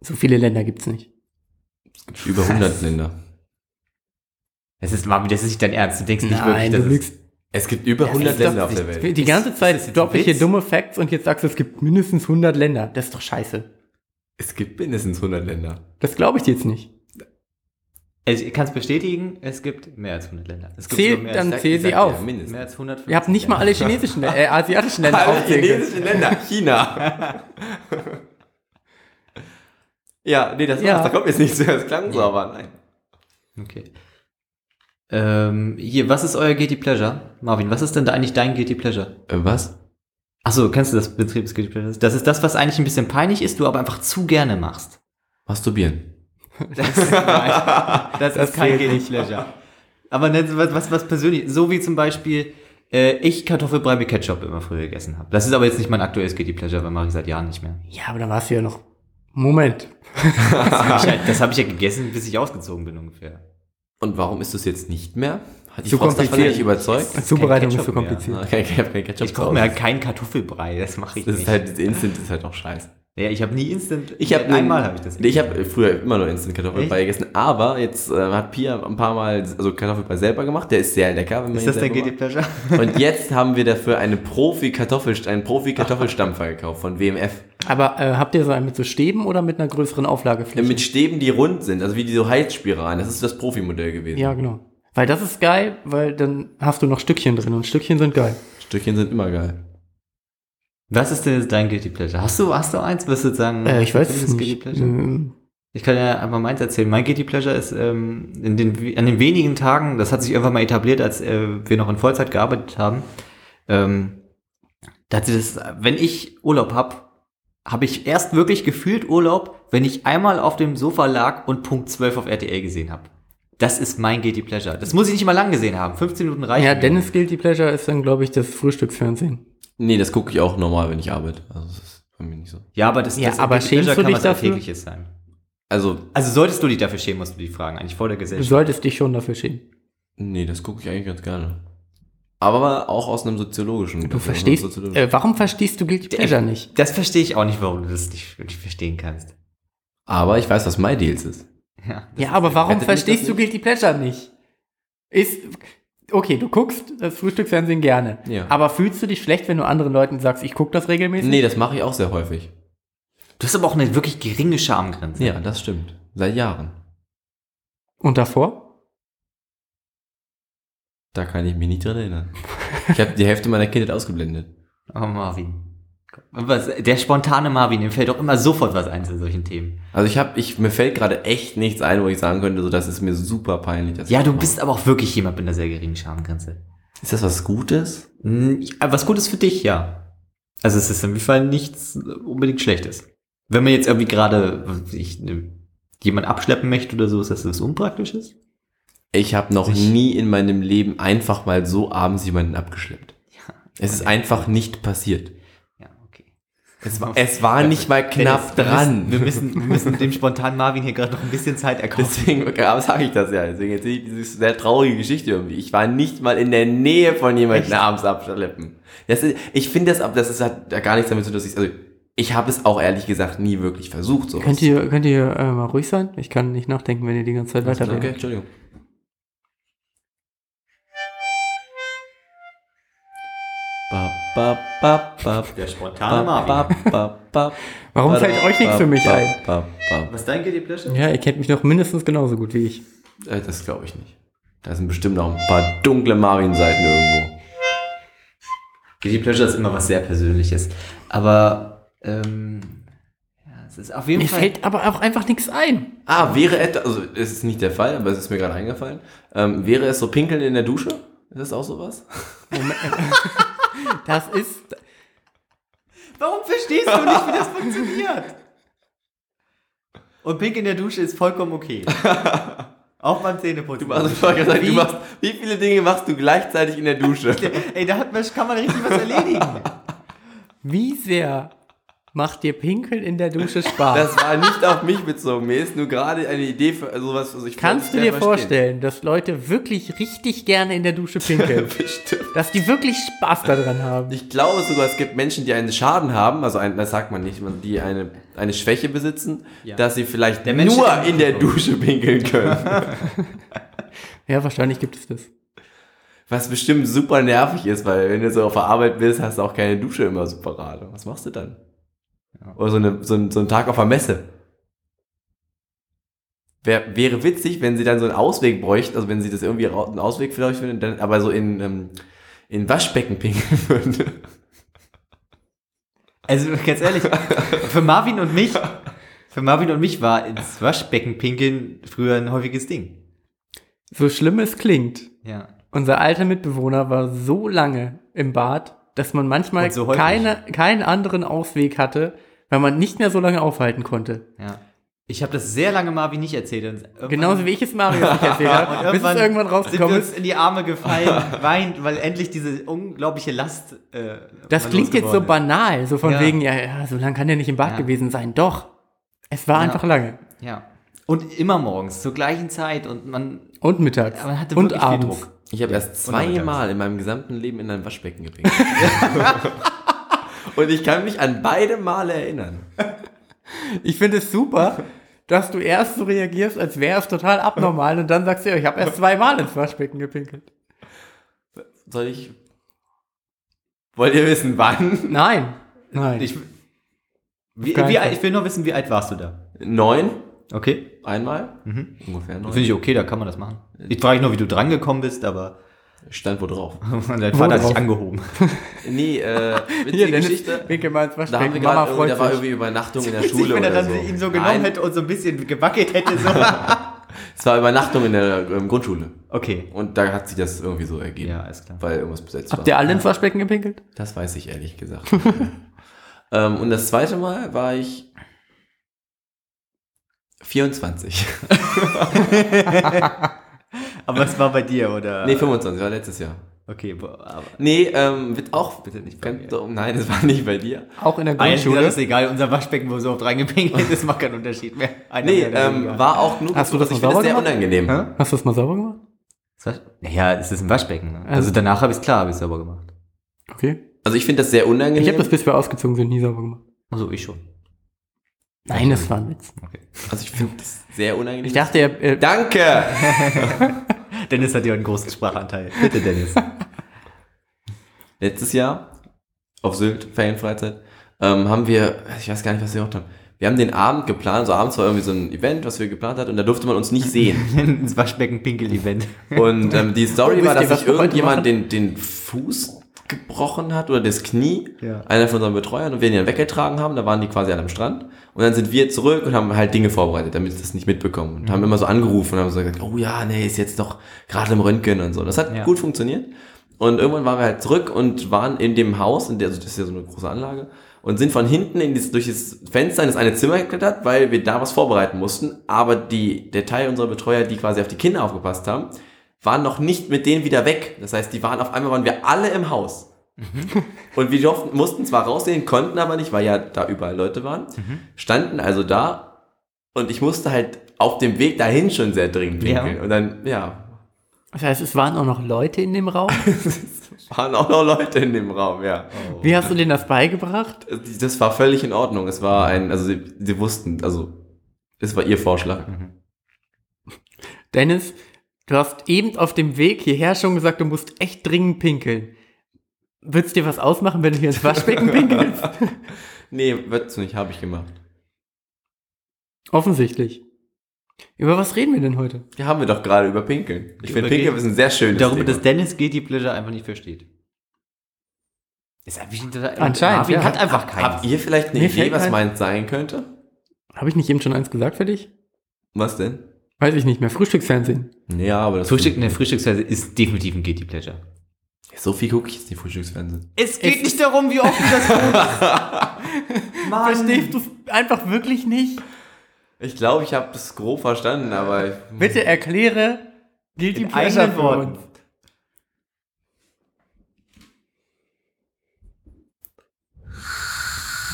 So viele Länder gibt's nicht. Über 100 Länder. Das ist, Marvin, das ist nicht dein Ernst. Du denkst nicht Nein, wirklich, du dass es-. Es gibt über Ja, 100 ist doch- Länder auf der Welt. Die ganze Zeit droppe ich hier dumme Facts und jetzt sagst du, es gibt mindestens 100 Länder. Das ist doch scheiße. Es gibt mindestens 100 Länder. Das glaube ich dir jetzt nicht. Ich kann es bestätigen, es gibt mehr als 100 Länder. Es gibt Zähl- mehr dann als, zähl sie auf. mindestens. mehr als 100. Ihr habt nicht mal alle chinesischen, äh, asiatischen Länder Alle aufzählen chinesischen Länder. China. ja, nee, das, Ja. war's. da kommt jetzt nichts mehr. Das klang so, aber nein. Okay. Ähm, hier, was ist euer Guilty Pleasure? Marvin, was ist denn da eigentlich dein Guilty Pleasure? Äh, was? Achso, kennst du das Betrieb des Guilty Pleasures? Das ist das, was eigentlich ein bisschen peinlich ist, du aber einfach zu gerne machst. Masturbieren. Das, nein, das, ist kein Guilty Pleasure. Aber ne, was, was, was persönlich, so wie zum Beispiel, äh, ich Kartoffelbrei mit Ketchup immer früher gegessen habe. Das ist aber jetzt nicht mein aktuelles Guilty Pleasure, weil mache ich seit Jahren nicht mehr. Ja, aber dann warst du ja noch. Moment. Das habe ich, hab ich ja gegessen, bis ich ausgezogen bin ungefähr. Und warum ist das jetzt nicht mehr? Hat die Zu Frost davon kompliziert. nicht überzeugt? Die Zubereitung ist mehr, kompliziert. Okay, ich zu koche mir halt keinen Kartoffelbrei, das mache ich Das nicht. ist halt, das Instant ist halt auch scheiße. Ja, ich habe nie Instant. Ich habe einmal habe ich das. Nee, ich habe früher immer nur Instant Kartoffelbrei Echt? gegessen, aber jetzt äh, hat Pia ein paar Mal also Kartoffelbrei selber gemacht. Der ist sehr lecker, wenn man Ist das dein selber Guilty Pleasure? Und jetzt haben wir dafür eine Profi Kartoffel einen Profi Kartoffelstampfer gekauft von WMF Aber äh, habt ihr so einen mit so Stäben oder mit einer größeren Auflagefläche? mit Stäben, die rund sind, also wie die so Heizspiralen. Das ist das Profi-Modell gewesen. ja, genau. Weil das ist geil, weil dann hast du noch Stückchen drin und Stückchen sind geil. Stückchen sind immer geil. Was ist denn jetzt dein Guilty Pleasure? Hast du, hast du eins? Wirst du sagen, Äh, ich weiß es nicht. Guilty Pleasure? Ich kann ja einfach meins erzählen. Mein Guilty Pleasure ist ähm, in den, an den wenigen Tagen, das hat sich irgendwann mal etabliert, als äh, wir noch in Vollzeit gearbeitet haben, ähm, da hat sich das, wenn ich Urlaub hab, habe ich erst wirklich gefühlt Urlaub, wenn ich einmal auf dem Sofa lag und Punkt 12 auf RTL gesehen habe. Das ist mein Guilty Pleasure. Das muss ich nicht mal lang gesehen haben. 15 Minuten reichen. ja. Dennis Guilty Pleasure ist dann, glaube ich, das Frühstücksfernsehen. Nee, das gucke ich auch normal, wenn ich arbeite. Also das ist bei mir nicht so. Ja, aber das, Ja, das aber schämst Pleasure du kann dich was dafür? Alltägliches sein. Also, Also solltest du dich dafür schämen, musst du die fragen, eigentlich vor der Du Gesellschaft. solltest dich schon dafür schämen. nee, das gucke ich eigentlich ganz gerne. Aber auch aus einem soziologischen. Du verstehst, äh, warum verstehst du Guilty Pleasure nicht? Das verstehe ich auch nicht, warum du das nicht wirklich verstehen kannst. Aber ich weiß, was My Deals ist. Ja, Ja, aber warum verstehst du? Guilty Pleasure nicht? Ist, okay, du guckst das Frühstücksfernsehen gerne. Ja. Aber fühlst du dich schlecht, wenn du anderen Leuten sagst, ich gucke das regelmäßig? Nee, das mache ich auch sehr häufig. Du hast aber auch eine wirklich geringe Schamgrenze. Ja, das stimmt. Seit Jahren. Und davor? Da kann ich mich nicht dran erinnern. Ich habe die Hälfte meiner Kindheit ausgeblendet. Oh, Marvin. Was, der spontane Marvin, dem fällt doch immer sofort was ein zu solchen Themen. Also ich habe, ich mir fällt gerade echt nichts ein, wo ich sagen könnte, so das ist mir super peinlich. Ja, du bist aber auch wirklich jemand mit einer sehr geringen Schamgrenze. Ist das was Gutes? Hm, Was Gutes für dich, ja. Also es ist in jedem Fall nichts unbedingt Schlechtes. Wenn man jetzt irgendwie gerade ich, ne, jemand abschleppen möchte oder so, ist das was Unpraktisches? Ich habe noch Ich- nie in meinem Leben einfach mal so abends jemanden abgeschleppt. Ja. Es ist einfach nicht passiert. Okay. Es war, es war nicht mal knapp wir dran. Wir, müssen, wir müssen dem spontanen Marvin hier gerade noch ein bisschen Zeit erkaufen. Deswegen sage ich das ja. Deswegen erzähle ich diese sehr traurige Geschichte irgendwie. Ich war nicht mal in der Nähe von jemandem abends abschleppen. Das ist, ich finde das, ab- das ist hat ja gar nichts damit zu tun, dass ich, also ich habe es auch ehrlich gesagt nie wirklich versucht. Sowas. Könnt ihr, könnt ihr äh, mal ruhig sein? Ich kann nicht nachdenken, wenn ihr die ganze Zeit Okay, weiterredet. Entschuldigung. Der ba, spontane ba, Marvin. ba, ba, Warum fällt euch nichts für mich ba, ein? ba, ba. Was ist dein Guilty Pleasure? Ja, ihr kennt mich doch mindestens genauso gut wie ich. Äh, Das glaube ich nicht. Da sind bestimmt noch ein paar dunkle Marvin-Seiten irgendwo. Guilty Pleasure ist immer was sehr Persönliches. Aber, ähm, ja, es ist auf jeden Mir Fall. fällt aber auch einfach nichts ein. Ah, wäre etwa, also es ist nicht der Fall, aber es ist mir gerade eingefallen. Ähm, wäre es so pinkeln in der Dusche? Ist das auch sowas? Moment. Das ist. Warum verstehst du nicht, wie das funktioniert? Und Pink in der Dusche ist vollkommen okay. Auch beim Zähneputzen. Du, ich wollte gerade sagen, du Wie- machst, wie viele Dinge machst du gleichzeitig in der Dusche? Ey, da hat man, kann man richtig was erledigen. Wie sehr macht dir Pinkeln in der Dusche Spaß? Das war nicht auf mich bezogen. Mir ist nur gerade eine Idee für sowas. Also ich Kannst du dir gerne vorstellen, dass Leute wirklich richtig gerne in der Dusche pinkeln? verstehen. Bestimmt. dass die wirklich Spaß daran haben? Ich glaube sogar, es gibt Menschen, die einen Schaden haben, also ein, das sagt man nicht, die eine, eine Schwäche besitzen, Ja. dass sie vielleicht Der nur in der. Dusche pinkeln können. Ja, wahrscheinlich gibt es das. Was bestimmt super nervig ist, weil wenn du so auf der Arbeit bist, hast du auch keine Dusche immer so parat. Was machst du dann? Oder so, eine, so, ein, so ein Tag auf der Messe. Wär, wäre witzig, wenn sie dann so einen Ausweg bräuchten, also wenn sie das irgendwie einen Ausweg für euch finden, dann aber so in, ähm, in Waschbecken pinkeln würden. Also ganz ehrlich, für Marvin und mich, für Marvin und mich war ins Waschbecken pinkeln früher ein häufiges Ding. So schlimm es klingt, Ja. unser alter Mitbewohner war so lange im Bad, dass man manchmal so keine, keinen anderen Ausweg hatte, weil man nicht mehr so lange aufhalten konnte. Ja. Ich habe das sehr lange Marvin nicht erzählt. Und irgendwann- Genauso wie ich es Mario nicht erzählt habe, bis es irgendwann sind wir rausgekommen uns ist. in die Arme gefallen, weint, weil endlich diese unglaubliche Last. Äh, Das klingt jetzt so ist. banal, so von Ja. wegen, ja, ja, so lange kann der nicht im Bad Ja. gewesen sein. Doch, es war Ja. einfach lange. Ja. Und immer morgens, zur gleichen Zeit. Und man, Und mittags. man hatte und abends. Druck. Ich habe erst zweimal in meinem gesamten Leben in ein Waschbecken gepinkelt. Und ich kann mich an beide Male erinnern. Ich finde es super, dass du erst so reagierst, als wäre es total abnormal und dann sagst du, ja, ich habe erst zweimal ins Waschbecken gepinkelt. Soll ich. Wollt ihr wissen, wann? Nein. Nein. Ich, wie, wie, ich will nur wissen, wie alt warst du da? Neun? Okay. Einmal? Ungefähr neun. Finde ich okay, da kann man das machen. Ich frage nur, wie du drangekommen bist, aber. Stand wo drauf? Und dein Vater hat sich drauf? angehoben. Nee, äh, witzige Geschichte. Winkel mal ins Da haben wir. Mama gerade, freut da war irgendwie Übernachtung in der Schule wenn er oder dann so. ihn so genommen Nein, hätte und so ein bisschen gewackelt hätte. So. Es war Übernachtung in der ähm, Grundschule. okay. Und da hat sich das irgendwie so ergeben. Ja, ist klar. Weil irgendwas besetzt Habt war. ihr alle ins Waschbecken gepinkelt? Das weiß ich ehrlich gesagt. ähm, und das zweite Mal war ich 24. Aber es war bei dir, oder? nee, 25, war letztes Jahr. Okay, aber. Nee, ähm, wird auch. Bitte nicht bei mir. nein, es war nicht bei dir. Auch in der Grundschule? ist egal, unser Waschbecken, wo so oft reingepinkelt ist, macht keinen Unterschied mehr. Einer Nee, ähm, war auch nur. Hast du das ich mal finde sauber sehr gemacht? unangenehm. Hä? Hast du das mal sauber gemacht? Das Naja, es ist ein Waschbecken. Ne? Also, Also- danach habe ich es klar, habe ich sauber gemacht. Okay. Also ich finde das sehr unangenehm. Ich habe das, bis wir ausgezogen sind, nie sauber gemacht. Also ich schon. Nein, das war ein Witz. Okay. also ich finde das sehr unangenehm. Ich dachte, er, äh, Danke! Dennis hat ja einen großen Sprachanteil. Bitte, Dennis. Letztes Jahr auf Sylt, Ferienfreizeit, ähm, haben wir, ich weiß gar nicht, was wir gemacht haben. Wir haben den Abend geplant, so abends war irgendwie so ein Event, was wir geplant hatten, und da durfte man uns nicht sehen. ins Waschbecken-Pinkel-Event. Und ähm, die Story war, dass sich irgendjemand den, den Fuß gebrochen hat oder das Knie, Ja. einer von unseren Betreuern, und wir ihn dann weggetragen haben, da waren die quasi alle am Strand. Und dann sind wir zurück und haben halt Dinge vorbereitet, damit sie das nicht mitbekommen. Und haben immer so angerufen und haben so gesagt, oh ja, nee, ist jetzt doch gerade im Röntgen und so. Das hat Ja. gut funktioniert. Und irgendwann waren wir halt zurück und waren in dem Haus, in der, also das ist ja so eine große Anlage, und sind von hinten in dieses, durch das Fenster in das eine Zimmer geklettert, weil wir da was vorbereiten mussten. Aber die, der Teil unserer Betreuer, die quasi auf die Kinder aufgepasst haben, waren noch nicht mit denen wieder weg. Das heißt, die waren auf einmal waren wir alle im Haus. Und wir durften, mussten zwar rausgehen, konnten aber nicht, weil ja da überall Leute waren. Standen also da und ich musste halt auf dem Weg dahin schon sehr dringend Ja. pinkeln. Und dann, ja, das heißt, es waren auch noch Leute in dem Raum. waren auch noch Leute in dem Raum, ja. Wie hast du denen das beigebracht? Das war völlig in Ordnung. Es war ein, also sie, sie wussten, also es war ihr Vorschlag. Dennis, du hast eben auf dem Weg hierher schon gesagt, du musst echt dringend pinkeln. Würdest dir was ausmachen, wenn du hier ins Waschbecken pinkelst? Nee, wird's nicht, habe ich gemacht. Offensichtlich. Über was reden wir denn heute? Ja, haben wir doch gerade über Pinkeln. Ich finde Pinkeln ist ein sehr schönes Darüber, Thema. dass Dennis Guilty Pleasure einfach nicht versteht. Ist einfach nicht total, Anscheinend, Marvin ja. hat einfach keinen. Habt ihr vielleicht eine Mir Idee, was meins sein könnte? Habe ich nicht eben schon eins gesagt für dich? Was denn? Weiß ich nicht mehr. Frühstücksfernsehen. Ja, aber das Frühstück, eine Frühstücksweise ist definitiv ein Guilty Pleasure. So viel gucke ich jetzt nicht Frühstücksfernsehen. Es geht nicht darum, wie oft du das guckst. Mann. Verstehst du es einfach wirklich nicht? Ich glaube, ich habe es grob verstanden, aber ich, Bitte erkläre Guilty In Pleasure Worten. uns.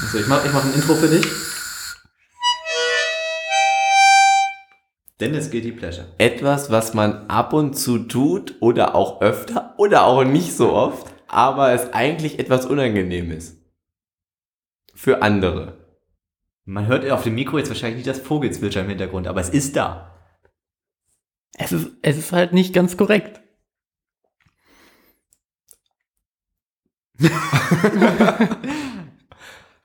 Also ich mache ich mach ein Intro für dich. Dennis Guilty Pleasure. etwas, was man ab und zu tut oder auch öfter oder auch nicht so oft, aber es eigentlich etwas unangenehm ist. Für andere. Man hört auf dem Mikro jetzt wahrscheinlich nicht das Vogelzwitschern im Hintergrund, aber es ist da. Es ist, es ist halt nicht ganz korrekt.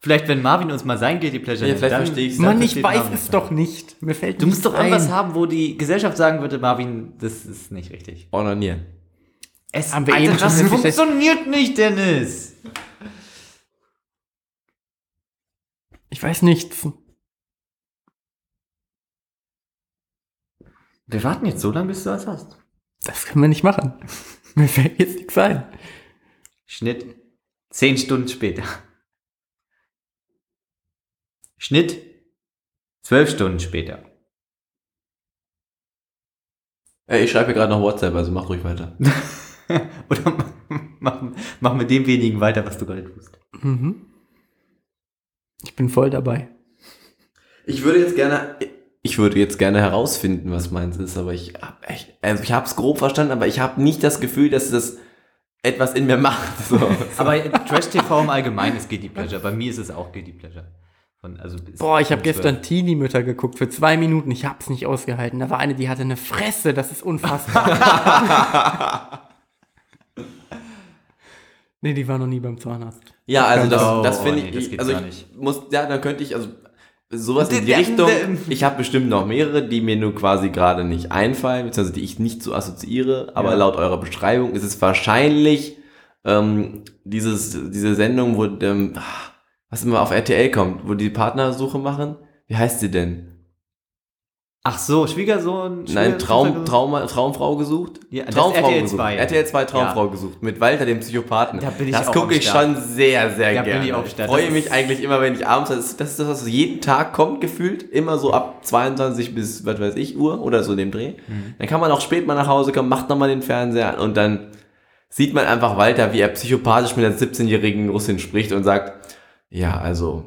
Vielleicht, wenn Marvin uns mal sein Guilty Pleasure Ja, nennt, vielleicht dann- verstehe ich's. Mann, ich weiß Marvin es doch nicht. Mir fällt Du musst doch nichts irgendwas ein. haben, wo die Gesellschaft sagen würde, Marvin, das ist nicht richtig. Onanieren. Es, Haben wir Alter, eben schon das festgestellt. funktioniert nicht, Dennis. Ich weiß nichts. Wir warten jetzt so lange, bis du was hast. Das können wir nicht machen. Mir fällt jetzt nichts ein. Schnitt. Zehn Stunden später. Schnitt. Zwölf Stunden später. Ey, ich schreibe gerade noch WhatsApp, also mach ruhig weiter. Oder mach, mach mit dem wenigen weiter, was du gerade tust. Mhm. Ich bin voll dabei. Ich würde jetzt gerne, ich würde jetzt gerne herausfinden, was meins ist, aber ich hab echt, also ich habe es grob verstanden, aber ich habe nicht das Gefühl, dass das etwas in mir macht. So. Aber Trash TV im Allgemeinen ist Guilty Pleasure. Bei mir ist es auch Guilty Pleasure. Von, also Boah, ich habe gestern Teenie-Mütter geguckt für zwei Minuten. Ich hab's nicht ausgehalten. Da war eine, die hatte eine Fresse. Das ist unfassbar. nee, die war noch nie beim Zahnarzt. Ja, also das, Oh, das finde nee, ich, das geht also gar ich nicht. muss, ja, dann könnte ich, also Sowas in die Richtung. Ich habe bestimmt noch mehrere, die mir nur quasi gerade nicht einfallen, beziehungsweise die ich nicht so assoziiere. Aber Ja. laut eurer Beschreibung ist es wahrscheinlich ähm, dieses, diese Sendung, wo ähm, ah, was immer auf RTL kommt, wo die Partnersuche machen. Wie heißt sie denn? Ach so, Schwiegersohn. Nein, Schwieger- Traum, Trauma, Traumfrau gesucht? Ja, Traumfrau RTL gesucht. 2. RTL 2 Traumfrau gesucht. Mit Walter, dem Psychopathen. Da bin ich das gucke ich schon sehr, sehr Da bin gerne. ich auch Start. freue mich eigentlich immer, wenn ich abends, das ist, das ist das, was jeden Tag kommt, gefühlt. Immer so ab 22 bis, was weiß ich, Uhr oder so in dem Dreh. Mhm. Dann kann man auch spät mal nach Hause kommen, macht nochmal den Fernseher an und dann sieht man einfach Walter, wie er psychopathisch mit einer 17-jährigen Russin spricht und sagt, ja, also,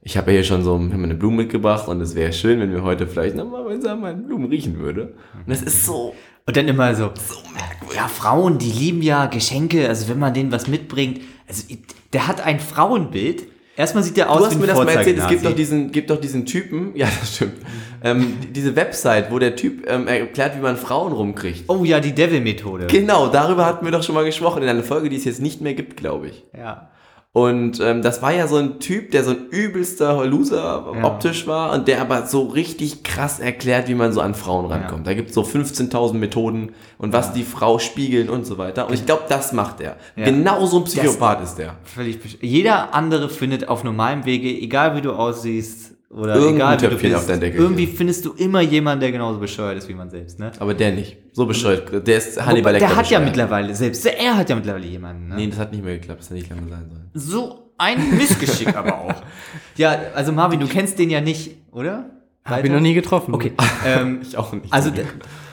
ich habe ja hier schon so eine Blume mitgebracht und es wäre schön, wenn wir heute vielleicht nochmal gemeinsam an Blumen riechen würde. Und das ist so, Und dann immer so, so merkwürdig. ja, Frauen, die lieben ja Geschenke, also wenn man denen was mitbringt. Also der hat ein Frauenbild. Erstmal sieht der aus Du hast wie ein mir das mal erzählt, es gibt doch diesen, gibt doch diesen Typen, ja, das stimmt, ähm, diese Website, wo der Typ ähm, erklärt, wie man Frauen rumkriegt. Oh ja, die Devil-Methode. Genau, darüber hatten wir doch schon mal gesprochen in einer Folge, die es jetzt nicht mehr gibt, glaube ich. Ja. Und ähm, das war ja so ein Typ, der so ein übelster Loser Ja. optisch war und der aber so richtig krass erklärt, wie man so an Frauen rankommt. Da gibt es so 15.000 Methoden und was die Frau spiegeln und so weiter. Und ich glaube, das macht er. Ja. Genau so ein Psychopath ist der. Völlig Jeder andere findet auf normalem Wege, egal wie du aussiehst oder Irgendein egal wie du Deckel. irgendwie findest du immer jemanden, der genauso bescheuert ist wie man selbst. Ne? Aber der nicht. So bescheuert. Der ist Hannibal der Lecter hat ja bescheuert. mittlerweile, selbst er hat ja mittlerweile jemanden. Ne? Nee, das hat nicht mehr geklappt. Das hätte nicht lange sein sollen. So ein Missgeschick aber auch. Ja, also Marvin, du kennst den ja nicht, oder? Hab ihn noch nie getroffen. Okay. Ähm, Ich auch nicht. also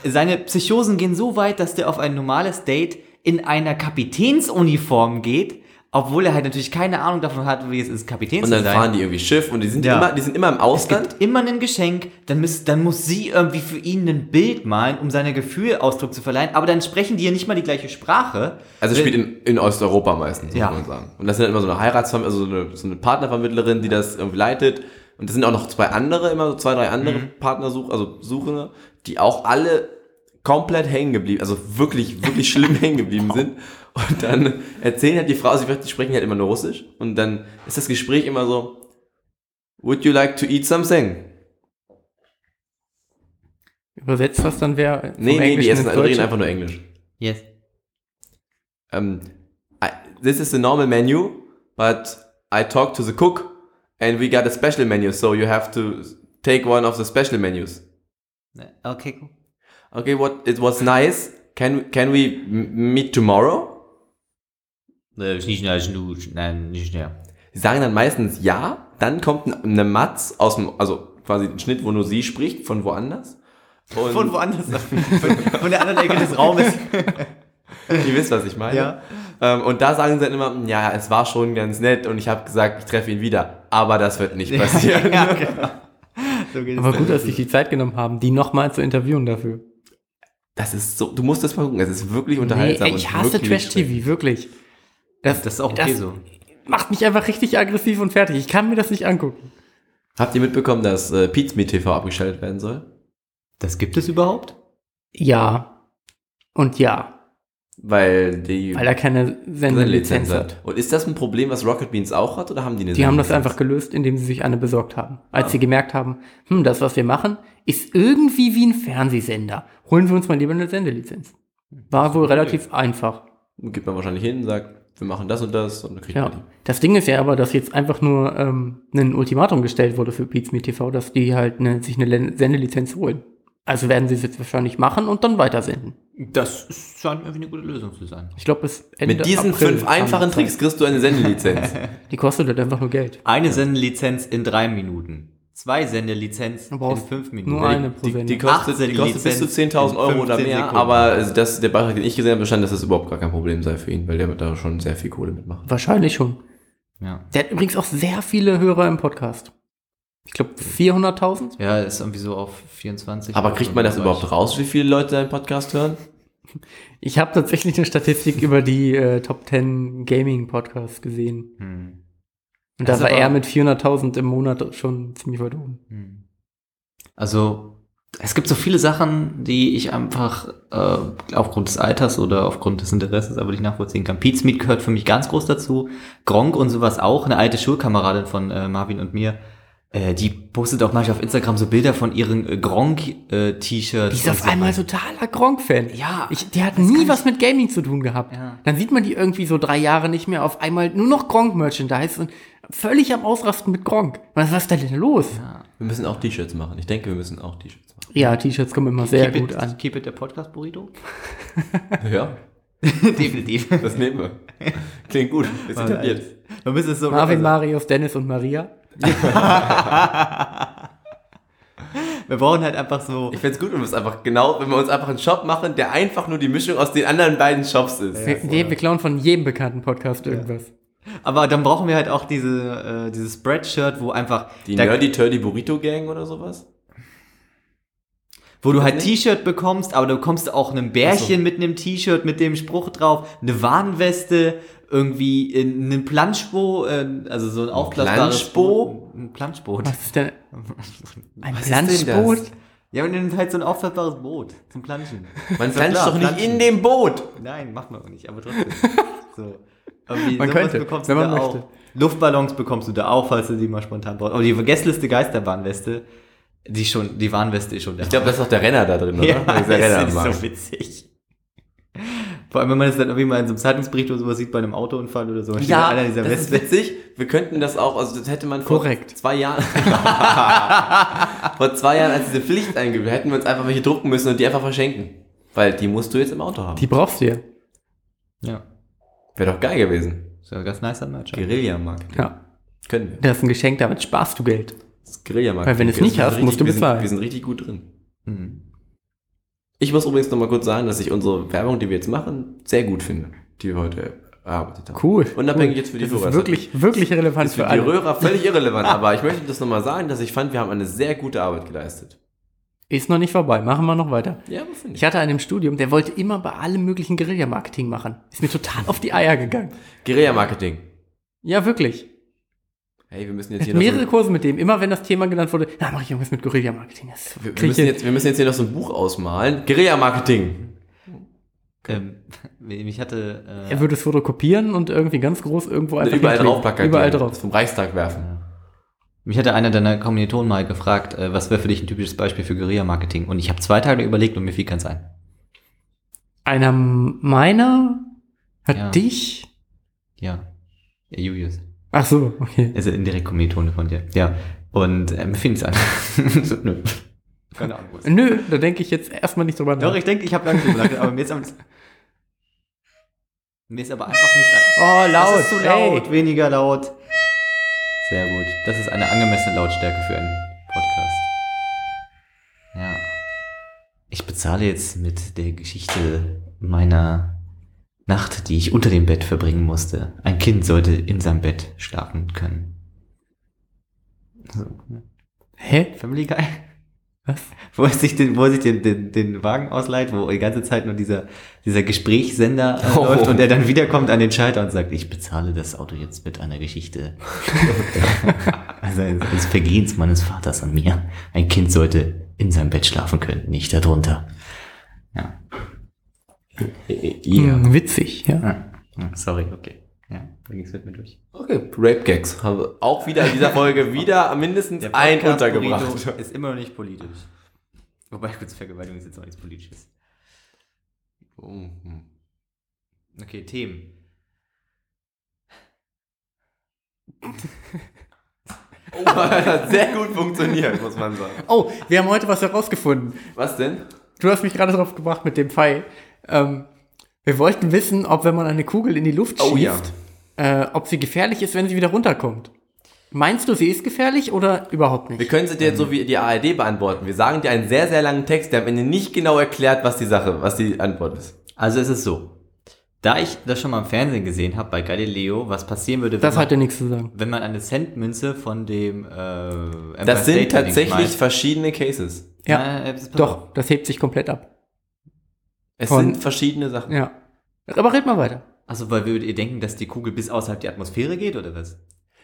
seine Psychosen gehen so weit, dass der auf ein normales Date in einer Kapitänsuniform geht, obwohl er halt natürlich keine Ahnung davon hat, wie es ist, Kapitän und zu dann sein. fahren die irgendwie Schiff und die sind, Ja. immer, die sind immer im es Ausland. gibt immer ein Geschenk, dann, muss, dann muss sie irgendwie für ihn ein Bild malen, um seine Gefühle Ausdruck zu verleihen, aber dann sprechen die ja nicht mal die gleiche Sprache. Also es spielt in, in Osteuropa meistens, muss Ja. man sagen. Und das sind dann immer so eine Heiratsvermittlerin, also so eine, so eine Partnervermittlerin, die das irgendwie leitet. Und das sind auch noch zwei andere, immer so zwei, drei andere Mhm. Partnersuch, also Suchende, die auch alle komplett hängen geblieben, also wirklich, wirklich schlimm hängen geblieben sind. Und dann erzählen halt die Frau, sie die sprechen halt immer nur Russisch. Und dann ist das Gespräch immer so, would you like to eat something? Übersetzt das dann wer? vom Nee, nee, die essen, also reden einfach nur Englisch. Yes. um, I, this is the normal menu, but I talked to the cook and we got a special menu, so you have to take one of the special menus. Okay, cool. Okay, what it was nice. Can can we m- meet tomorrow? Äh, Nicht nein, nicht schnell. Sie sagen dann meistens ja, dann kommt eine Matz aus dem, also quasi ein Schnitt, wo nur sie spricht, von woanders. Und Von woanders. von, von der anderen Ecke des Raumes. Ihr wisst, was ich meine. Ja. Ähm, und da sagen sie dann immer, ja, es war schon ganz nett und ich habe gesagt, ich treffe ihn wieder. Aber das wird nicht passieren. ja, genau. So Aber gut, dass sich die Zeit genommen haben, die nochmal zu interviewen dafür. Das ist so, du musst das mal gucken, es ist wirklich Nee, unterhaltsam. und ich hasse wirklich Trash-TV, wirklich. Das, Das ist auch okay so. macht mich einfach richtig aggressiv und fertig. Ich kann mir das nicht angucken. Habt ihr mitbekommen, dass äh, Pizmeet TV abgeschaltet werden soll? Das gibt es überhaupt? Ja. Und ja. Weil die Weil er keine Sendelizenz hat. Und ist das ein Problem, was Rocket Beans auch hat, oder haben die eine Die haben das einfach gelöst, indem sie sich eine besorgt haben. Als Ah. sie gemerkt haben, hm, das, was wir machen, ist irgendwie wie ein Fernsehsender. Holen wir uns mal lieber eine Sendelizenz. War wohl relativ einfach. Gibt man wahrscheinlich hin, sagt, wir machen das und das und dann kriegt Ja. man die. Das Ding ist ja aber, dass jetzt einfach nur ähm, ein Ultimatum gestellt wurde für Pizmeet TV, dass die halt eine, sich eine Sendelizenz holen. Also werden sie es jetzt wahrscheinlich machen und dann weitersenden. Das ist- scheint irgendwie eine gute Lösung zu sein. Ich glaube, bis Ende Mit diesen April fünf einfachen Tricks kriegst du eine Sendelizenz. Die kostet halt einfach nur Geld. Eine Sendelizenz in drei Minuten. Zwei Sendelizenz Du in fünf Minuten. nur eine pro die, Sendung. die, kostet, die kostet bis zu 10.000 Euro oder 15 mehr, Sekunden. aber also das, der Beitrag, den ich gesehen habe, bestand, dass das überhaupt gar kein Problem sei für ihn, weil der da schon sehr viel Kohle mitmacht. Wahrscheinlich schon. Ja. Der hat übrigens auch sehr viele Hörer im Podcast. Ich glaube 400.000. ja, ist irgendwie so auf 24. Aber kriegt man das überhaupt raus, wie viele Leute deinen Podcast hören? Ich habe tatsächlich eine Statistik über die äh, Top 10 Gaming Podcasts gesehen. Hm. Und da war ist aber- er mit 400.000 im Monat schon ziemlich weit oben. Hm. Also, es gibt so viele Sachen, die ich einfach äh, aufgrund des Alters oder aufgrund des Interesses aber nicht nachvollziehen kann. Pete Smith gehört für mich ganz groß dazu. Gronk und sowas auch, eine alte Schulkameradin von äh, Marvin und mir. Äh, die postet auch manchmal auf Instagram so Bilder von ihren äh, Gronk-T-Shirts. Die ist auf einmal totaler Gronk-Fan. Ja, Ich, die hat nie was mit Gaming zu tun gehabt. Ja. Dann sieht man die irgendwie so drei Jahre nicht mehr, auf einmal nur noch Gronk-Merchandise und völlig am Ausrasten mit Gronk. Was, was ist da denn los? Ja, Wir müssen auch T-Shirts machen. Ich denke, wir müssen auch T-Shirts machen. T-Shirts kommen immer sehr keep gut it, an. Keep it der Podcast-Burrito? Ja, Definitiv. das nehmen wir. Klingt gut. Ist etabliert. Müsste es so Marvin, also, Marius, Dennis und Maria. Wir brauchen halt einfach so. Ich find's gut, wenn wir es einfach genau, wenn wir uns einfach einen Shop machen, der einfach nur die Mischung aus den anderen beiden Shops ist. wir, nee, wir klauen von jedem bekannten Podcast irgendwas. Aber dann brauchen wir halt auch diese, äh, dieses Spreadshirt, wo einfach. Die Nerdy Turdy Burrito Gang oder sowas? Wo du halt? T-Shirt bekommst, aber du bekommst auch ein Bärchen mit einem T-Shirt mit dem Spruch drauf, eine Warnweste, irgendwie äh, einen Planschbo, äh, also so ein aufblasbares Planschbo? Ein Planschboot. Was ist denn? Ein Was? Planschboot? Ja, und dann halt so ein aufblasbares Boot zum Planschen. Man planscht doch nicht planschen. in dem Boot. Nein, macht man auch nicht, aber trotzdem. so. Irgendwie Man könnte, bekommst wenn man da auch. möchte. Luftballons bekommst du da auch, falls du die mal spontan brauchst. Aber die Gästeliste Geisterbahnweste, die schon, die Warnweste ist schon der Ich glaube, das ist doch der Renner da drin, oder? Ja, das Renner ist so witzig. Vor allem, wenn man das dann irgendwie mal in so einem Zeitungsbericht oder sowas sieht bei einem Autounfall oder so. dann steht da Ja, einer dieser das ist witzig. Wir könnten das auch, also das hätte man vor Korrekt. zwei Jahren, vor zwei Jahren, als diese Pflicht eingeführt, hätten wir uns einfach welche drucken müssen und die einfach verschenken. Weil die musst du jetzt im Auto haben. Die brauchst du ja. Ja. Wäre doch geil gewesen. Ist ja ganz nicer Merch. Guerilla-Markt. Ja. Können wir. Das ist ein Geschenk, damit sparst du Geld. Das Guerilla-Markt. Weil wenn du es nicht hast, richtig- musst du wir sind- bezahlen. Wir sind richtig gut drin. Mhm. Ich muss übrigens noch mal kurz sagen, dass ich unsere Werbung, die wir jetzt machen, sehr gut finde, die wir heute erarbeitet haben. Cool. Unabhängig cool. jetzt für die das Hörer. ist wirklich, wirklich relevant ist für für die alle. Hörer völlig irrelevant, aber ich möchte das nochmal sagen, dass ich fand, wir haben eine sehr gute Arbeit geleistet. Ist noch nicht vorbei. Machen wir noch weiter. Ja, ich. Ich hatte einen im Studium, der wollte immer bei allem möglichen Guerilla-Marketing machen. Ist mir total auf die Eier gegangen. Guerilla-Marketing. Ja, wirklich. Hey, wir müssen jetzt Ich hier noch mehrere so, Kurse mit dem. Immer wenn das Thema genannt wurde, na, mache ich irgendwas mit Guerilla-Marketing. Wir, wir, ich müssen jetzt, wir müssen jetzt hier noch so ein Buch ausmalen. Guerilla-Marketing. Ähm, mich hatte. Äh, Er würde es fotokopieren und irgendwie ganz groß irgendwo einfach Überall hinkleben. drauf plakatieren. Überall drauf. Vom Reichstag werfen. Mich hatte einer deiner Kommilitonen mal gefragt, äh, was wäre für dich ein typisches Beispiel für Guerilla-Marketing? Und ich habe zwei Tage überlegt und mir fiel keins ein. Einer meiner hat Ja. dich. Ja. ja Julius. Ach so, okay. Also indirekt Kommilitone von dir. Ja. Und äh, mir fiel nichts ein. so, nö. Keine Ahnung. Nö, da denke ich jetzt erstmal nicht drüber nach. Doch, ich denke, ich habe lange drüber nachgedacht, aber mir ist, am, mir ist aber einfach nichts ein. oh, laut. Das ist zu laut, Ey. weniger laut. Sehr gut. Das ist eine angemessene Lautstärke für einen Podcast. Ja. Ich bezahle jetzt mit der Geschichte meiner Nacht, die ich unter dem Bett verbringen musste. Ein Kind sollte in seinem Bett schlafen können. So. Hä? Family Guy? Was? Wo er sich den, wo er sich den, den, den Wagen ausleiht, wo die ganze Zeit nur dieser, dieser Gesprächssender äh, Oh. läuft und er dann wiederkommt an den Schalter und sagt, ich bezahle das Auto jetzt mit einer Geschichte. also des Vergehens meines Vaters an mir. Ein Kind sollte in seinem Bett schlafen können, nicht darunter. Ja. Ja. Hm, witzig, ja. Ja, Sorry, okay. Ja, bring es mit mir durch. Okay, Rape Gags. Haben wir auch wieder in dieser Folge wieder mindestens ein untergebracht. Burrito ist immer noch nicht politisch. Wobei, kurz Vergewaltigung ist jetzt auch nichts Politisches. Mhm. Okay, Themen. Oh, das hat sehr gut funktioniert, muss man sagen. Oh, wir haben heute was herausgefunden. Was denn? Du hast mich gerade drauf gebracht mit dem Pfeil. Ähm, wir wollten wissen, ob wenn man eine Kugel in die Luft schießt, Oh ja. Äh, ob sie gefährlich ist, wenn sie wieder runterkommt. Meinst du, sie ist gefährlich oder überhaupt Wir nicht? können sie dir jetzt so wie die ARD beantworten. Wir sagen dir einen sehr, sehr langen Text, der am Ende nicht genau erklärt, was die Sache, was die Antwort ist. Also es ist so. Da ich das schon mal im Fernsehen gesehen habe bei Galileo, was passieren würde, wenn, Das man, hat ja nichts zu sagen. wenn man eine Centmünze von dem äh, Empire Das sind State tatsächlich schmeißt. verschiedene Cases. Ja, Na. Doch, das hebt sich komplett ab. Es Von- sind verschiedene Sachen. Ja. Aber red mal weiter. Also weil würdet ihr denken, dass die Kugel bis außerhalb der Atmosphäre geht oder was?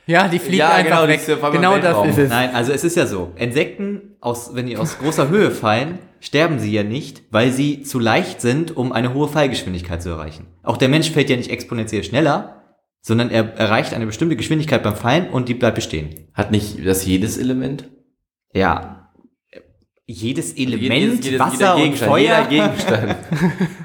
Ja, die fliegt Ja, einfach genau, die weg. Genau das ist es. Nein, also es ist ja so. Insekten, aus, wenn die aus großer Höhe fallen, sterben sie ja nicht, weil sie zu leicht sind, um eine hohe Fallgeschwindigkeit zu erreichen. Auch der Mensch fällt ja nicht exponentiell schneller, sondern er erreicht eine bestimmte Geschwindigkeit beim Fallen und die bleibt bestehen. Hat nicht das jedes Element? Ja. Jedes Element, Jedes- jedes- Wasser jeder und Feuer. Jeder Gegenstand.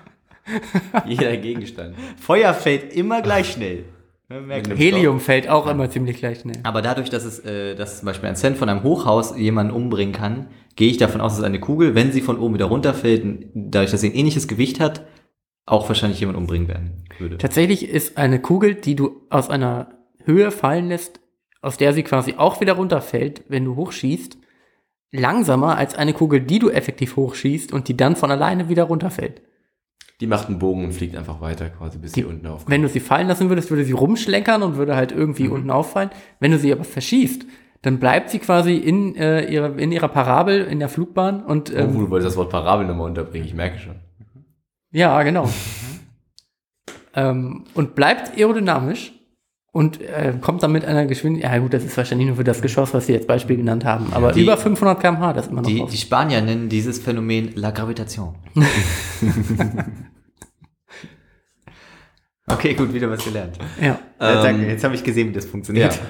jeder Gegenstand. Feuer fällt immer gleich schnell. Ihr? Helium fällt auch immer ziemlich gleich schnell. Aber dadurch, dass es, äh, dass zum Beispiel ein Cent von einem Hochhaus jemanden umbringen kann, gehe ich davon aus, dass eine Kugel, wenn sie von oben wieder runterfällt, dadurch, dass sie ein ähnliches Gewicht hat, auch wahrscheinlich jemand umbringen werden würde. Tatsächlich ist eine Kugel, die du aus einer Höhe fallen lässt, aus der sie quasi auch wieder runterfällt, wenn du hochschießt, langsamer als eine Kugel, die du effektiv hochschießt und die dann von alleine wieder runterfällt. Die macht einen Bogen und fliegt einfach weiter, quasi bis sie unten aufkommt. Wenn du sie fallen lassen würdest, würde sie rumschlenkern und würde halt irgendwie unten auffallen. Wenn du sie aber verschießt, dann bleibt sie quasi in, äh, ihrer, in ihrer Parabel, in der Flugbahn und Oh, ähm, du wolltest das Wort Parabel nochmal unterbringen, ich merke schon. Ja, genau. ähm, und bleibt aerodynamisch und äh, kommt dann mit einer Geschwindigkeit. Ja, gut, das ist wahrscheinlich nur für das Geschoss, was Sie jetzt Beispiel genannt haben. Aber Die- über 500 km/h, das immer noch Die, die Spanier nennen dieses Phänomen La Gravitation. okay, gut, wieder was gelernt. ja. Ähm, jetzt habe ich gesehen, wie das funktioniert. Ja.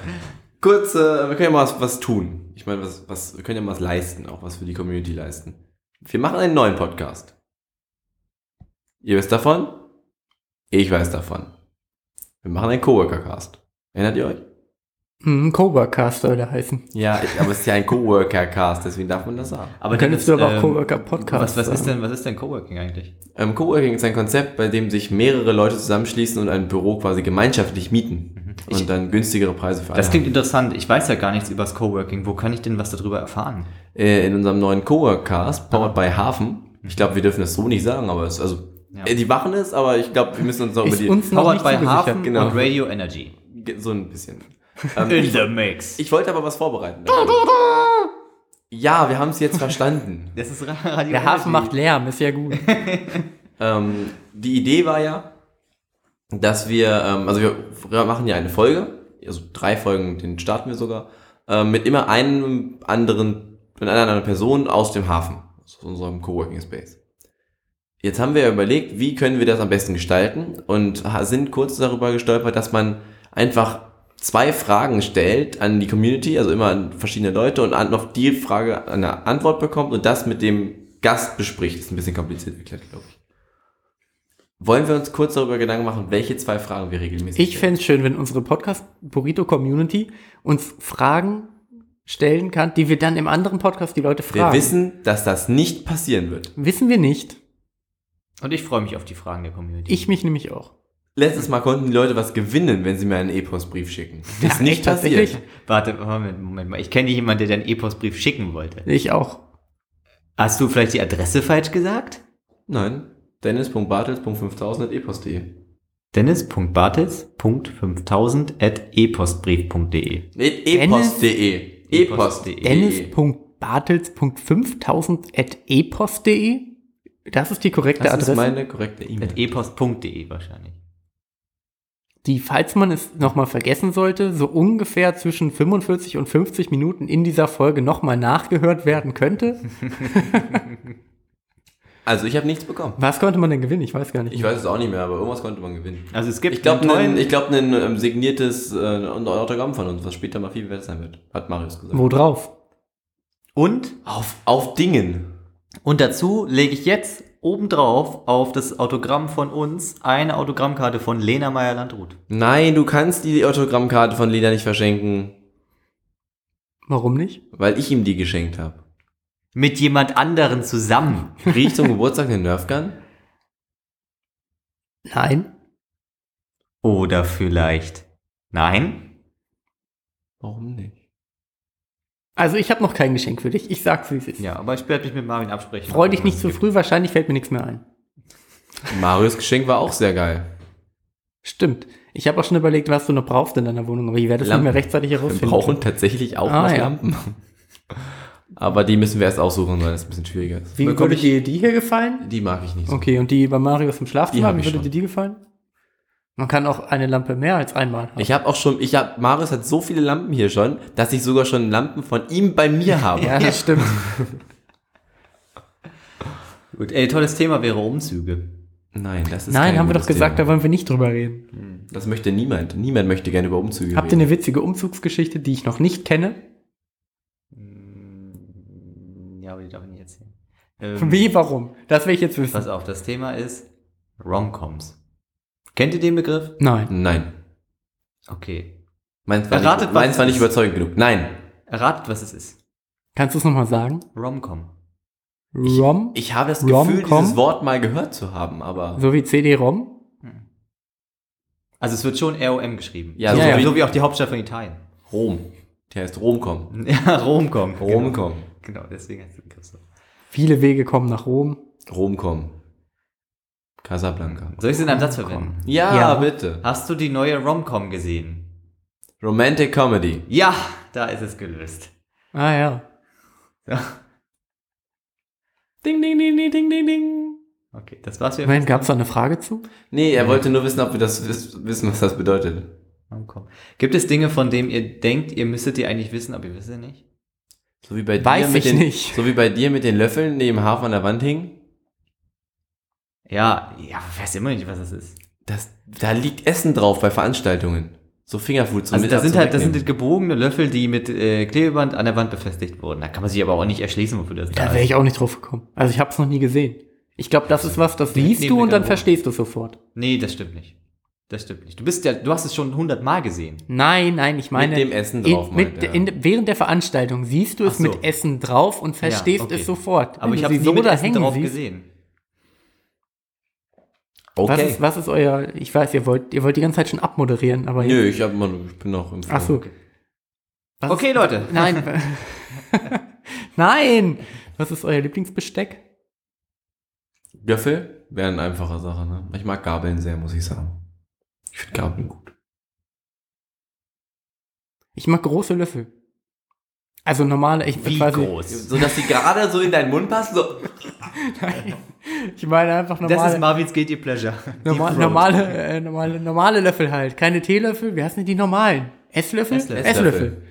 Kurz, äh, wir können ja mal was, was tun. Ich meine, was, was, wir können ja mal was leisten, auch was für die Community leisten. Wir machen einen neuen Podcast. Ihr wisst davon? Ich weiß davon. Wir machen einen Coworker-Cast. Erinnert ihr euch? Hm, Coworkcast soll der heißen. Ja, ich- aber es ist ja ein Coworker-Cast, deswegen darf man das sagen. Aber Könntest du aber auch ähm, Coworker-Podcast Was, was, ist denn, was ist denn Coworking eigentlich? Ähm, Coworking ist ein Konzept, bei dem sich mehrere Leute zusammenschließen und ein Büro quasi gemeinschaftlich mieten. Ich- und dann günstigere Preise für alle. Das klingt interessant. Ich weiß ja gar nichts über das Coworking. Wo kann ich denn was darüber erfahren? äh, in unserem neuen Cowork-Cast, powered by Hafen. Ich glaube, wir dürfen das so nicht sagen, aber es, also, Ja. äh, die machen es, aber ich glaube, wir müssen uns auch über die, uns noch Powered by. Hafen genau. und Radio Energy. So ein bisschen. Ähm, In ich, the mix. ich wollte aber was vorbereiten. Ja, wir haben es jetzt verstanden. Das ist Ra- Radio Der Hafen Energy. macht Lärm, ist ja gut. ähm, die Idee war ja, dass wir, ähm, also wir machen ja eine Folge, also drei Folgen, den starten wir sogar, ähm, mit immer einem anderen, mit einer anderen Person aus dem Hafen, aus unserem Coworking Space. Jetzt haben wir überlegt, wie können wir das am besten gestalten und sind kurz darüber gestolpert, dass man einfach zwei Fragen stellt an die Community, also immer an verschiedene Leute und auf die Frage eine Antwort bekommt und das mit dem Gast bespricht. Das ist ein bisschen kompliziert erklärt, glaube ich. Wollen wir uns kurz darüber Gedanken machen, welche zwei Fragen wir regelmäßig Ich fände es schön, wenn unsere Podcast-Burrito-Community uns Fragen stellen kann, die wir dann im anderen Podcast die Leute Wir fragen. wissen, dass das nicht passieren wird. Wissen wir nicht. Und ich freue mich auf die Fragen der Community. Ich mich nämlich auch. Letztes Mal konnten die Leute was gewinnen, wenn sie mir einen E-Postbrief schicken. Das ist ja, nicht passiert. Warte, Moment, Moment mal. Ich kenne jemanden, der den E-Postbrief schicken wollte. Ich auch. Hast du vielleicht die Adresse falsch gesagt? Nein. Dennis.bartels.5000.epost.de Dennis.bartels.5000.epostbrief.de E-Post.de E-Post.de Dennis.bartels.5000.epostbrief.de das ist die korrekte Das Adresse. ist meine korrekte E-Mail. Epost.de wahrscheinlich. die, falls man es nochmal vergessen sollte, so ungefähr zwischen 45 und 50 Minuten in dieser Folge nochmal nachgehört werden könnte. Also ich habe nichts bekommen. Was konnte man denn gewinnen? Ich weiß gar nicht. Ich weiß es auch nicht mehr, aber irgendwas konnte man gewinnen. Also es gibt Ich glaube, ein, ich glaub, ein ähm, signiertes äh, Autogramm von uns, was später mal viel wert sein wird, hat Marius gesagt. Wo drauf? und, Auf, auf Dingen. Und dazu lege ich jetzt obendrauf auf das Autogramm von uns eine Autogrammkarte von Lena Meyer-Landrut. Nein, du kannst die Autogrammkarte von Lena nicht verschenken, Warum nicht? weil ich ihm die geschenkt habe. Mit jemand anderen zusammen. Krieg ich zum Geburtstag eine Nerfgun? Nein. Oder vielleicht. Nein? Warum nicht? Also ich habe noch kein Geschenk für dich. Ich sag's, wie es ist. Ja, aber ich werde mich mit Marvin absprechen. Freu dich nicht zu früh, wahrscheinlich fällt mir nichts mehr ein. Marius Geschenk war auch sehr geil. Stimmt. Ich habe auch schon überlegt, was du noch brauchst in deiner Wohnung, aber ich werde es nicht mehr rechtzeitig Wir herausfinden. brauchen tatsächlich auch Ah, noch ja. Lampen. Aber die müssen wir erst aussuchen, weil es ein bisschen schwieriger ist. Wie würde ich- dir die hier gefallen? Die mag ich nicht so. Okay, und die bei Marius im Schlafzimmer, wie würde schon. dir die gefallen? Man kann auch eine Lampe mehr als einmal haben. Ich habe auch schon, ich habe, Marius hat so viele Lampen hier schon, dass ich sogar schon Lampen von ihm bei mir habe. ja, das stimmt. Gut, ey, tolles Thema wäre Umzüge. Nein, das ist Nein, kein haben wir doch gesagt, da Thema. wollen wir nicht drüber reden. Das möchte niemand. Niemand möchte gerne über Umzüge Habt ihr reden. eine witzige Umzugsgeschichte, die ich noch nicht kenne? Mm, Ja, aber die darf ich nicht erzählen. Ähm, Wie, warum? Das will ich jetzt wissen. Pass auf, das Thema ist Romcoms. Kennt ihr den Begriff? Nein. Nein. Okay. Meins war, Erratet, nicht, was meins es war nicht ist. überzeugend genug. Nein. Erratet, was es ist. Kannst du es nochmal sagen? Romcom. Rom? Ich habe das? Gefühl, dieses Wort mal gehört zu haben, aber. So wie CD-ROM? Also es wird schon ROM geschrieben. Ja, so, so wie, wie- so wie auch die Hauptstadt von Italien. Rom. Der heißt Romcom. Ja, Romcom. Romcom. Genau, genau deswegen heißt Begriff so. Viele Wege kommen nach Rom. Romcom. Casablanca. Soll ich es in einem Satz verwenden? Ja, Ja. bitte. Hast du die neue Romcom gesehen? Romantic Comedy. Ja, da ist es gelöst. Ah ja. Ja. Ding, ding, ding, ding, ding, ding, ding. Okay, das war's für Moment, gab es da eine Frage zu? Nee, er wollte nur wissen, ob wir das wiss- wissen, was das bedeutet. Romcom. Gibt es Dinge, von denen ihr denkt, ihr müsstet die eigentlich wissen, aber ihr wisst sie nicht? So wie bei Weiß dir mit ich den, nicht. So wie bei dir mit den Löffeln, die im Hafen an der Wand hingen. Ja, ja, weiß immer nicht, was das ist. Das, da liegt Essen drauf bei Veranstaltungen. So Fingerfood zum Also das Mittag sind halt, das sind zurücknehmen. gebogene Löffel, die mit äh, Klebeband an der Wand befestigt wurden. Da kann man sich aber auch nicht erschließen, wofür das Da da wäre ich auch nicht drauf gekommen. Also ich habe es noch nie gesehen. Ich glaube, das ist was, das liest nee, du mit und dann verstehst du sofort. Nee, das stimmt nicht. Das stimmt nicht. Du bist ja, du hast es schon hundertmal gesehen. Nein, nein, ich meine. dem Essen drauf, In, mit, meint er. in, während der Veranstaltung siehst du es so. mit Essen drauf und verstehst okay. es sofort. Aber Wenn ich habe sie nie so mit da Essen hängen drauf siehst. gesehen. Was, Okay. ist, was ist euer. Ich weiß, ihr wollt, ihr wollt die ganze Zeit schon abmoderieren, aber. Nö, ich, hab ich bin noch im Ach so. Was Okay, ist, Leute. Nein. nein! Was ist euer Lieblingsbesteck? Löffel wäre eine einfache Sache, ne? Ich mag Gabeln sehr, muss ich sagen. Ich finde Gabeln gut. Ich mag große Löffel. Also normale, ich Wie quasi, groß? So, dass die gerade so in deinen Mund passen, so. Nein, ich meine einfach Das ist normale, Marvins Guilty Pleasure. Throat. normale, äh, normale, normale Löffel halt. Keine Teelöffel, wie heißen die normalen? Esslöffel? Esslöffel. Esslöffel.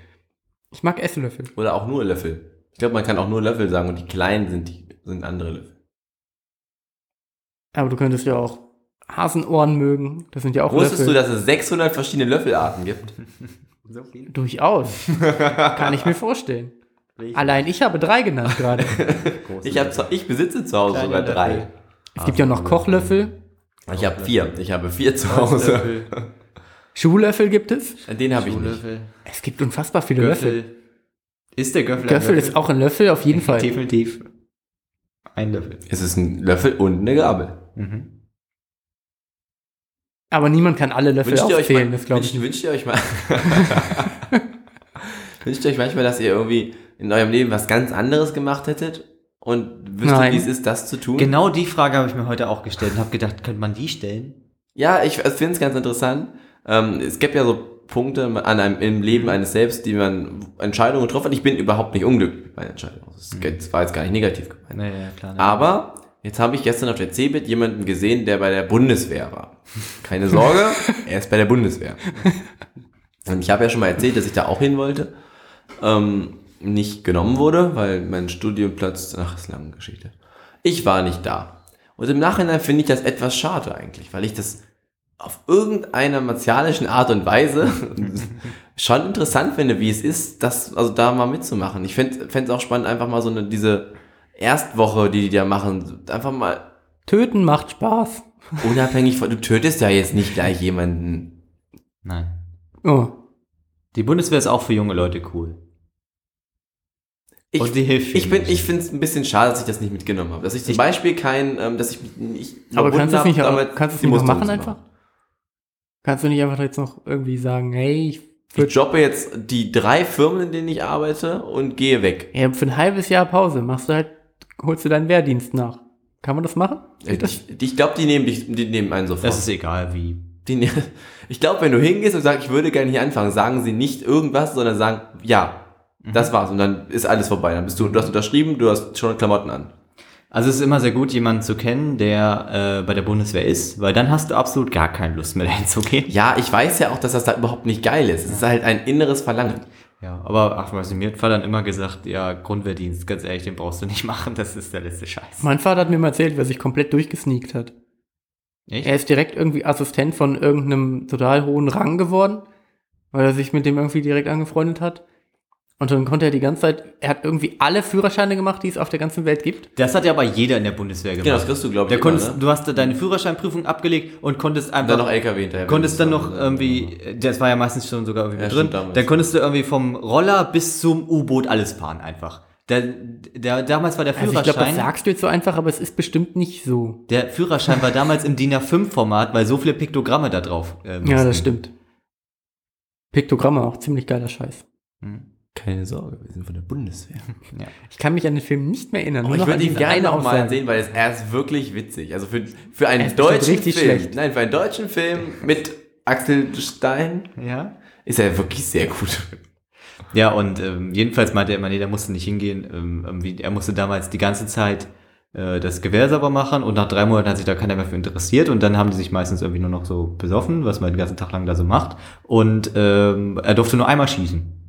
Ich mag Esslöffel. Oder auch nur Löffel. Ich glaube, man kann auch nur Löffel sagen und die kleinen sind, die, sind andere Löffel. Aber du könntest ja auch Hasenohren mögen. Das sind ja auch Wusstest Löffel. du, dass es 600 verschiedene Löffelarten gibt? So viel. Durchaus. Kann ich mir vorstellen. Allein ich habe drei genannt gerade. Ich, hab, zu- ich besitze zu Hause Kleine sogar drei. Löffel. Es gibt ja noch Kochlöffel. Ich habe vier. Ich habe vier zu Hause. Löffel, Schuhlöffel gibt es. Den habe ich nicht. Es gibt unfassbar viele Löffel. Göffel. Ist der Göffel ein Göffel Löffel? ist auch ein Löffel, auf jeden Fall. Definitiv. Ein Löffel. Es ist ein Löffel und eine Gabel. Mhm. Aber niemand kann alle Löffel Wünscht ihr euch, aufzählen, mal, das glaube ich wünscht, wünscht ihr euch mal. wünscht ihr euch manchmal, dass ihr irgendwie in eurem Leben was ganz anderes gemacht hättet und wüsstet, wie es ist, das zu tun? Genau die Frage habe ich mir heute auch gestellt und habe gedacht, könnte man die stellen? Ja, ich finde es ganz interessant. Ähm, es gibt ja so Punkte an einem, im Leben eines selbst, die man Entscheidungen getroffen hat. Ich bin überhaupt nicht unglücklich mit meinen Entscheidungen. Das das war jetzt gar nicht negativ gemeint. Naja, klar. ne? Aber jetzt habe ich gestern auf der CeBIT jemanden gesehen, der bei der Bundeswehr war. Keine Sorge, er ist bei der Bundeswehr. Und ich habe ja schon mal erzählt, dass ich da auch hin wollte. Ähm, nicht genommen wurde, weil mein Studienplatz, ach, ist eine lange Geschichte. Ich war nicht da. Und im Nachhinein finde ich das etwas schade eigentlich, weil ich das auf irgendeiner martialischen Art und Weise schon interessant finde, wie es ist, das, also da mal mitzumachen. Ich fände es auch spannend, einfach mal so eine, diese Erstwoche, die die da machen, einfach mal Töten macht Spaß. unabhängig von, du tötest ja jetzt nicht gleich jemanden. Nein. Oh. Die Bundeswehr ist auch für junge Leute cool. Ich, Und die hilft ich bin, ich finde es ein bisschen schade, dass ich das nicht mitgenommen habe. Dass ich zum Ich- Beispiel kein, ähm, dass ich mich nicht Aber kannst du es nicht, damit kannst nicht machen zu einfach? Kannst du nicht einfach jetzt noch irgendwie sagen, hey, ich Ich jobbe jetzt die drei Firmen, in denen ich arbeite und gehe weg. ja, für ein halbes Jahr Pause machst du halt, holst du deinen Wehrdienst nach. Kann man das machen? Geht das? Ich, ich glaube, die nehmen dich, die nehmen einen sofort. Das ist egal wie. Die ne ich glaube, wenn du hingehst und sagst, ich würde gerne hier anfangen, sagen sie nicht irgendwas, sondern sagen, ja, Mhm. das war's. Und dann ist alles vorbei. Dann bist du, du hast unterschrieben, du hast schon Klamotten an. Also es ist immer sehr gut, jemanden zu kennen, der äh, bei der Bundeswehr ist, weil dann hast du absolut gar keine Lust mehr dahin zu gehen. Ja, ich weiß ja auch, dass das da überhaupt nicht geil ist. Es ist halt ein inneres Verlangen. Ja, aber ach, weiß nicht, mir hat Vater dann immer gesagt, ja, Grundwehrdienst, ganz ehrlich, den brauchst du nicht machen, das ist der letzte Scheiß. Mein Vater hat mir mal erzählt, wer sich komplett durchgesneakt hat. Echt? Er ist direkt irgendwie Assistent von irgendeinem total hohen Rang geworden, weil er sich mit dem irgendwie direkt angefreundet hat. Und dann konnte er die ganze Zeit, er hat irgendwie alle Führerscheine gemacht, die es auf der ganzen Welt gibt. Das hat ja aber jeder in der Bundeswehr gemacht. Genau, das kriegst du, glaube ich, Der immer, konntest, ne? Du hast da deine Führerscheinprüfung abgelegt und konntest Und einfach dann noch LKW hinterher. konntest dann noch irgendwie, das war ja meistens schon sogar irgendwie Ja, drin, dann konntest du irgendwie vom Roller bis zum U-Boot alles fahren einfach. Der, der, damals war der Also ich glaube, das Führerschein, sagst du jetzt so einfach, aber es ist bestimmt nicht so. der Führerschein war damals im DIN A5-Format, weil so viele Piktogramme da drauf äh, Ja, das stimmt. Piktogramme auch ziemlich geiler Scheiß. Keine Sorge, wir sind von der Bundeswehr. Ja. Ich kann mich an den Film nicht mehr erinnern. Oh, ich würde ihn gerne noch mal sehen, weil es, er ist wirklich witzig. Also für, für einen bestimmt deutschen richtig Film, schlecht. nein, für einen deutschen Film mit Axel Stein ja. ist er wirklich sehr gut. Ja, und ähm, jedenfalls meinte er immer, nee, der musste nicht hingehen. Ähm, irgendwie, er musste damals die ganze Zeit äh, das Gewehr sauber machen und nach drei Monaten hat sich da keiner mehr für interessiert und dann haben die sich meistens irgendwie nur noch so besoffen, was man den ganzen Tag lang da so macht. Und ähm, er durfte nur einmal schießen.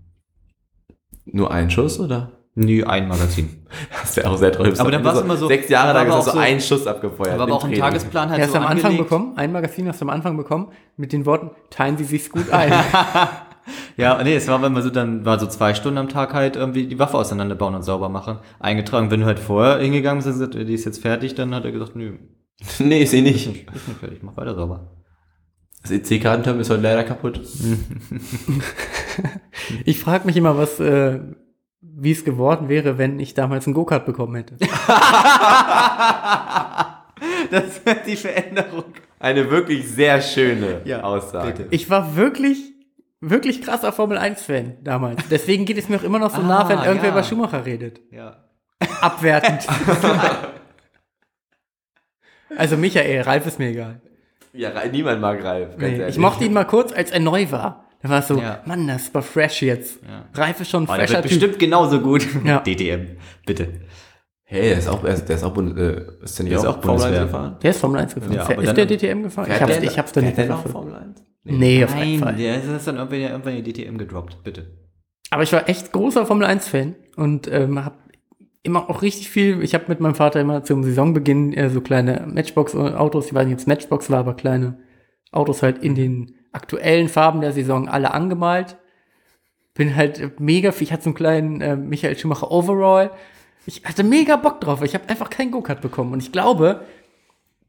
Nur ein Schuss, oder? Nie ein Magazin. Das wäre auch sehr toll. Aber dann war's immer so- Sechs Jahre war lang hast du auch so- einen Schuss abgefeuert. Aber, aber auch im. Tagesplan halt Er hast so du am Anfang bekommen, ein Magazin hast du am Anfang bekommen, mit den Worten, teilen Sie sich's gut ein. Ja, nee, es war immer so, dann war so zwei Stunden am Tag halt irgendwie die Waffe auseinanderbauen und sauber machen. Eingetragen, wenn du halt vorher hingegangen bist und gesagt, die ist jetzt fertig, dann hat er gesagt, nö, Nee, ist sie nicht. ist nicht fertig, mach weiter sauber. Das EC-Kartenterminal ist heute leider kaputt. Ich frage mich immer, was, äh, wie es geworden wäre, wenn ich damals einen Go-Kart bekommen hätte. Das wird die Veränderung. Eine wirklich sehr schöne Ja, Aussage. bitte. Ich war wirklich, wirklich krasser Formel 1-Fan damals. Deswegen geht es mir auch immer noch so nah, Ah, wenn irgendwer ja. über Schumacher redet. Ja. Abwertend. also Michael, Ralf ist mir egal. Ja, niemand mag Ralf. ganz Nee, ich mochte ihn mal kurz, als er neu war. Da war es so, Ja. Mann, das war fresh jetzt. Ja. Ralf ist schon ein Oh, der fresher wird Typ. bestimmt genauso gut. Ja. DTM, bitte. Hey, der ist auch, der ist, der ist auch, Bund, äh, ist der nicht Der ist auch, auch Formel 1 Bundeswehr. gefahren? Der ist Formel 1 gefahren. Ja, ist der DTM gefahren? Ich hab's, ich hab's da nicht der verfolgt. Formel 1? Nee, auf keinen Nein, Fall. der ist dann irgendwann, irgendwann in die DTM gedroppt, bitte. Aber ich war echt großer Formel 1-Fan und ähm, habe immer auch richtig viel, ich habe mit meinem Vater immer zum Saisonbeginn äh, so kleine Matchbox-Autos, nicht, ob es Matchbox war, aber kleine Autos halt in den aktuellen Farben der Saison alle angemalt. Bin halt mega viel, ich hatte so einen kleinen äh, Michael Schumacher Overall. Ich hatte mega Bock drauf, ich habe einfach keinen Go-Kart bekommen und ich glaube,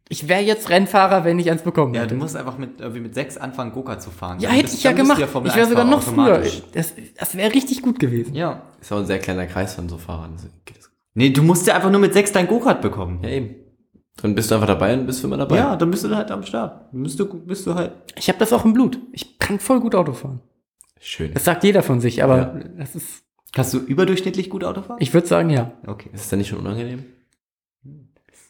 ich wäre jetzt Rennfahrer, wenn ich eins bekommen Ja, hätte. du musst einfach mit, irgendwie mit sechs anfangen, Go-Kart zu fahren. ja, Dann hätte bist- ich ja gemacht. Formel ich wäre sogar 1 noch früher. Das, das wäre richtig gut gewesen. Ja. Ist auch ein sehr kleiner Kreis von so Fahrern. Nee, du musst ja einfach nur mit sechs dein Go-Kart bekommen. Ja, eben. Dann bist du einfach dabei und bist für immer dabei. Ja, dann bist du halt am Start. Dann bist du, bist du halt. Ich habe das auch im Blut. Ich kann voll gut Auto fahren. Schön. Das sagt jeder von sich, aber Ja. das ist, Kannst du überdurchschnittlich gut Auto fahren? ich würde sagen, ja. Okay. Ist das dann nicht schon unangenehm?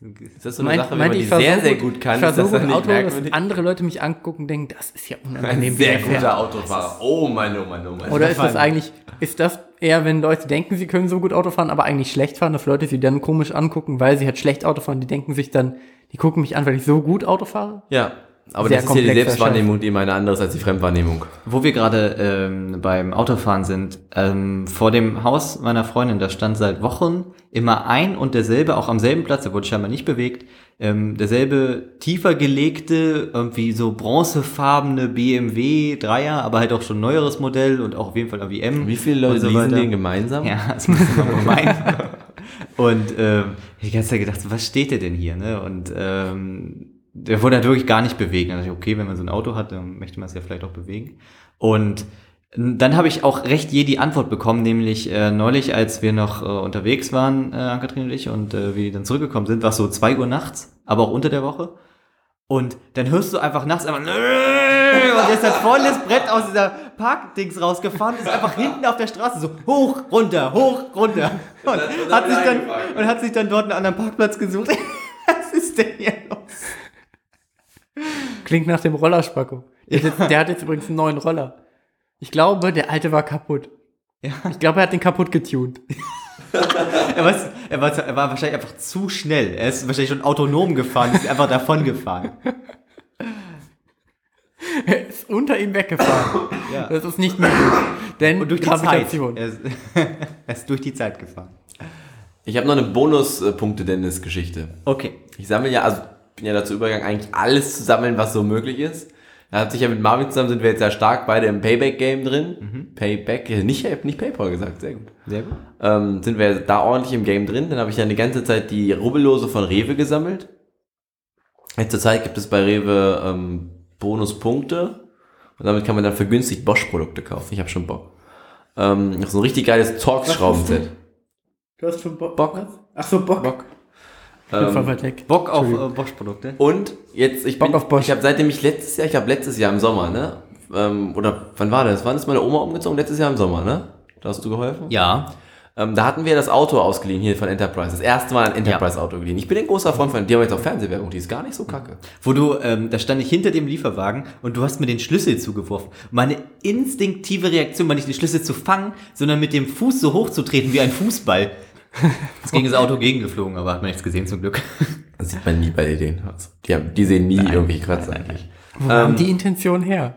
Ist das so eine Meint- Sache, wenn man die ich fahr sehr, sehr gut- kann, Ich so das nicht Auto, dass andere Leute mich angucken und denken, das ist ja Ein unangenehm. wie sehr der fährt. guter Autofahrer. Oh Mann, oh Mann, oh Mann. Oder ist das eigentlich, ist das eher, wenn Leute denken, sie können so gut Auto fahren, aber eigentlich schlecht fahren, dass Leute sie dann komisch angucken, weil sie halt schlecht Auto fahren, die denken sich dann, die gucken mich an, weil ich so gut Auto fahre? Ja, aber das ist ja die Selbstwahrnehmung, die immer eine andere ist als die Fremdwahrnehmung. Wo wir gerade ähm, beim Autofahren sind, ähm, vor dem Haus meiner Freundin, da stand seit Wochen immer ein und derselbe, auch am selben Platz, der wurde scheinbar nicht bewegt, ähm, derselbe tiefer gelegte, irgendwie so bronzefarbene BMW Dreier, aber halt auch schon neueres Modell und auch auf jeden Fall irgendwie M. Wie viele Leute so weiter. den gemeinsam? Ja, das muss man meinen. Und ähm, ich hab die ganze Zeit gedacht, was steht der denn hier? Ne? Und ähm, der wurde halt wirklich gar nicht bewegen. Dann dachte ich, okay, wenn man so ein Auto hat, dann möchte man es ja vielleicht auch bewegen. Und dann habe ich auch recht je die Antwort bekommen, nämlich äh, neulich, als wir noch äh, unterwegs waren, äh, Ann-Kathrin und ich, und äh, wir dann zurückgekommen sind, war es so zwei Uhr nachts, aber auch unter der Woche. Und dann hörst du einfach nachts einfach, und der ist dann volles Brett aus dieser Parkdings rausgefahren, ist einfach hinten auf der Straße so hoch, runter, hoch, runter. Und, hat, sich dann, und hat sich dann dort einen anderen Parkplatz gesucht. Was ist denn hier los? Klingt nach dem Rollerspacko. Der, hat jetzt- der hat jetzt übrigens einen neuen Roller. Ich glaube, der alte war kaputt. Ja. Ich glaube, er hat den kaputt getuned. Er war, er, war, er war wahrscheinlich einfach zu schnell. Er ist wahrscheinlich schon autonom gefahren, ist einfach davon gefahren. Er ist unter ihm weggefahren. Ja. Das ist nicht möglich. Denn Und durch die Zeit. Er ist, er ist durch die Zeit gefahren. Ich habe noch eine Bonuspunkte-Dennis-Geschichte. Okay. Ich sammle ja, also bin ja dazu übergegangen, eigentlich alles zu sammeln, was so möglich ist. Da hat sich ja mit Marvin zusammen sind wir jetzt sehr stark beide im Payback-Game drin. Payback, äh, nicht, nicht Paypal gesagt, sehr gut. Sehr gut. Ähm, sind wir da ordentlich im Game drin. Dann habe ich dann die ganze Zeit die Rubbellose von Rewe gesammelt. Jetzt zur Zeit gibt es bei Rewe ähm, Bonuspunkte. Und damit kann man dann vergünstigt Bosch-Produkte kaufen. Ich habe schon Bock. Ähm, noch so ein richtig geiles Torx-Schraubenset. Du hast schon Bock. Bock. Ach so, Bock. Bock. Ähm, Ähm, weit weg. Bock auf äh, Bosch-Produkte. und jetzt, ich Bock bin, auf Bosch. ich habe seitdem ich letztes Jahr, ich habe letztes Jahr im Sommer, ne? Ähm, oder wann war das? Wann ist meine Oma umgezogen? Letztes Jahr im Sommer, ne? Da hast du geholfen? Ja. Ähm, da hatten wir das Auto ausgeliehen hier von Enterprise. Das erste Mal ein Enterprise-Auto geliehen. Ich bin ein großer Freund von, die haben jetzt auch Fernsehwerbung, die ist gar nicht so kacke. Wo du, ähm, da stand ich hinter dem Lieferwagen und du hast mir den Schlüssel zugeworfen. Meine instinktive Reaktion war nicht den Schlüssel zu fangen, sondern mit dem Fuß so hoch zu treten wie ein Fußball. Es ging das Auto gegengeflogen, aber hat man nichts gesehen zum Glück. Das sieht man nie bei denen. Also, die, haben, die sehen nie irgendwie Kratzer eigentlich. Wo haben die Intention her?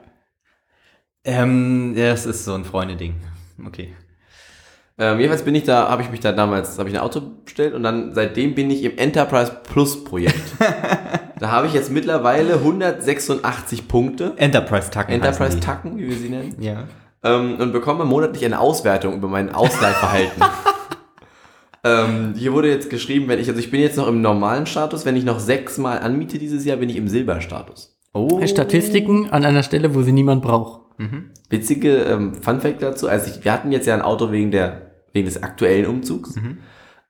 Ähm, ja, das ist so ein Freunde-Ding. Okay. Ähm, jedenfalls bin ich da, habe ich mich da damals, habe ich ein Auto bestellt und dann seitdem bin ich im Enterprise Plus Projekt. da habe ich jetzt mittlerweile 186 Punkte. Enterprise-Tacken. Enterprise heißen die. Tacken, wie wir sie nennen. Ja. ähm, und bekomme monatlich eine Auswertung über mein Ausleihverhalten. ähm, hier wurde jetzt geschrieben, wenn ich, also ich bin jetzt noch im normalen Status, wenn ich noch sechsmal anmiete dieses Jahr, bin ich im Silberstatus. Oh. Statistiken an einer Stelle, wo sie niemand braucht. Witzige ähm, Fun Fact dazu, also ich, wir hatten jetzt ja ein Auto wegen der, wegen des aktuellen Umzugs.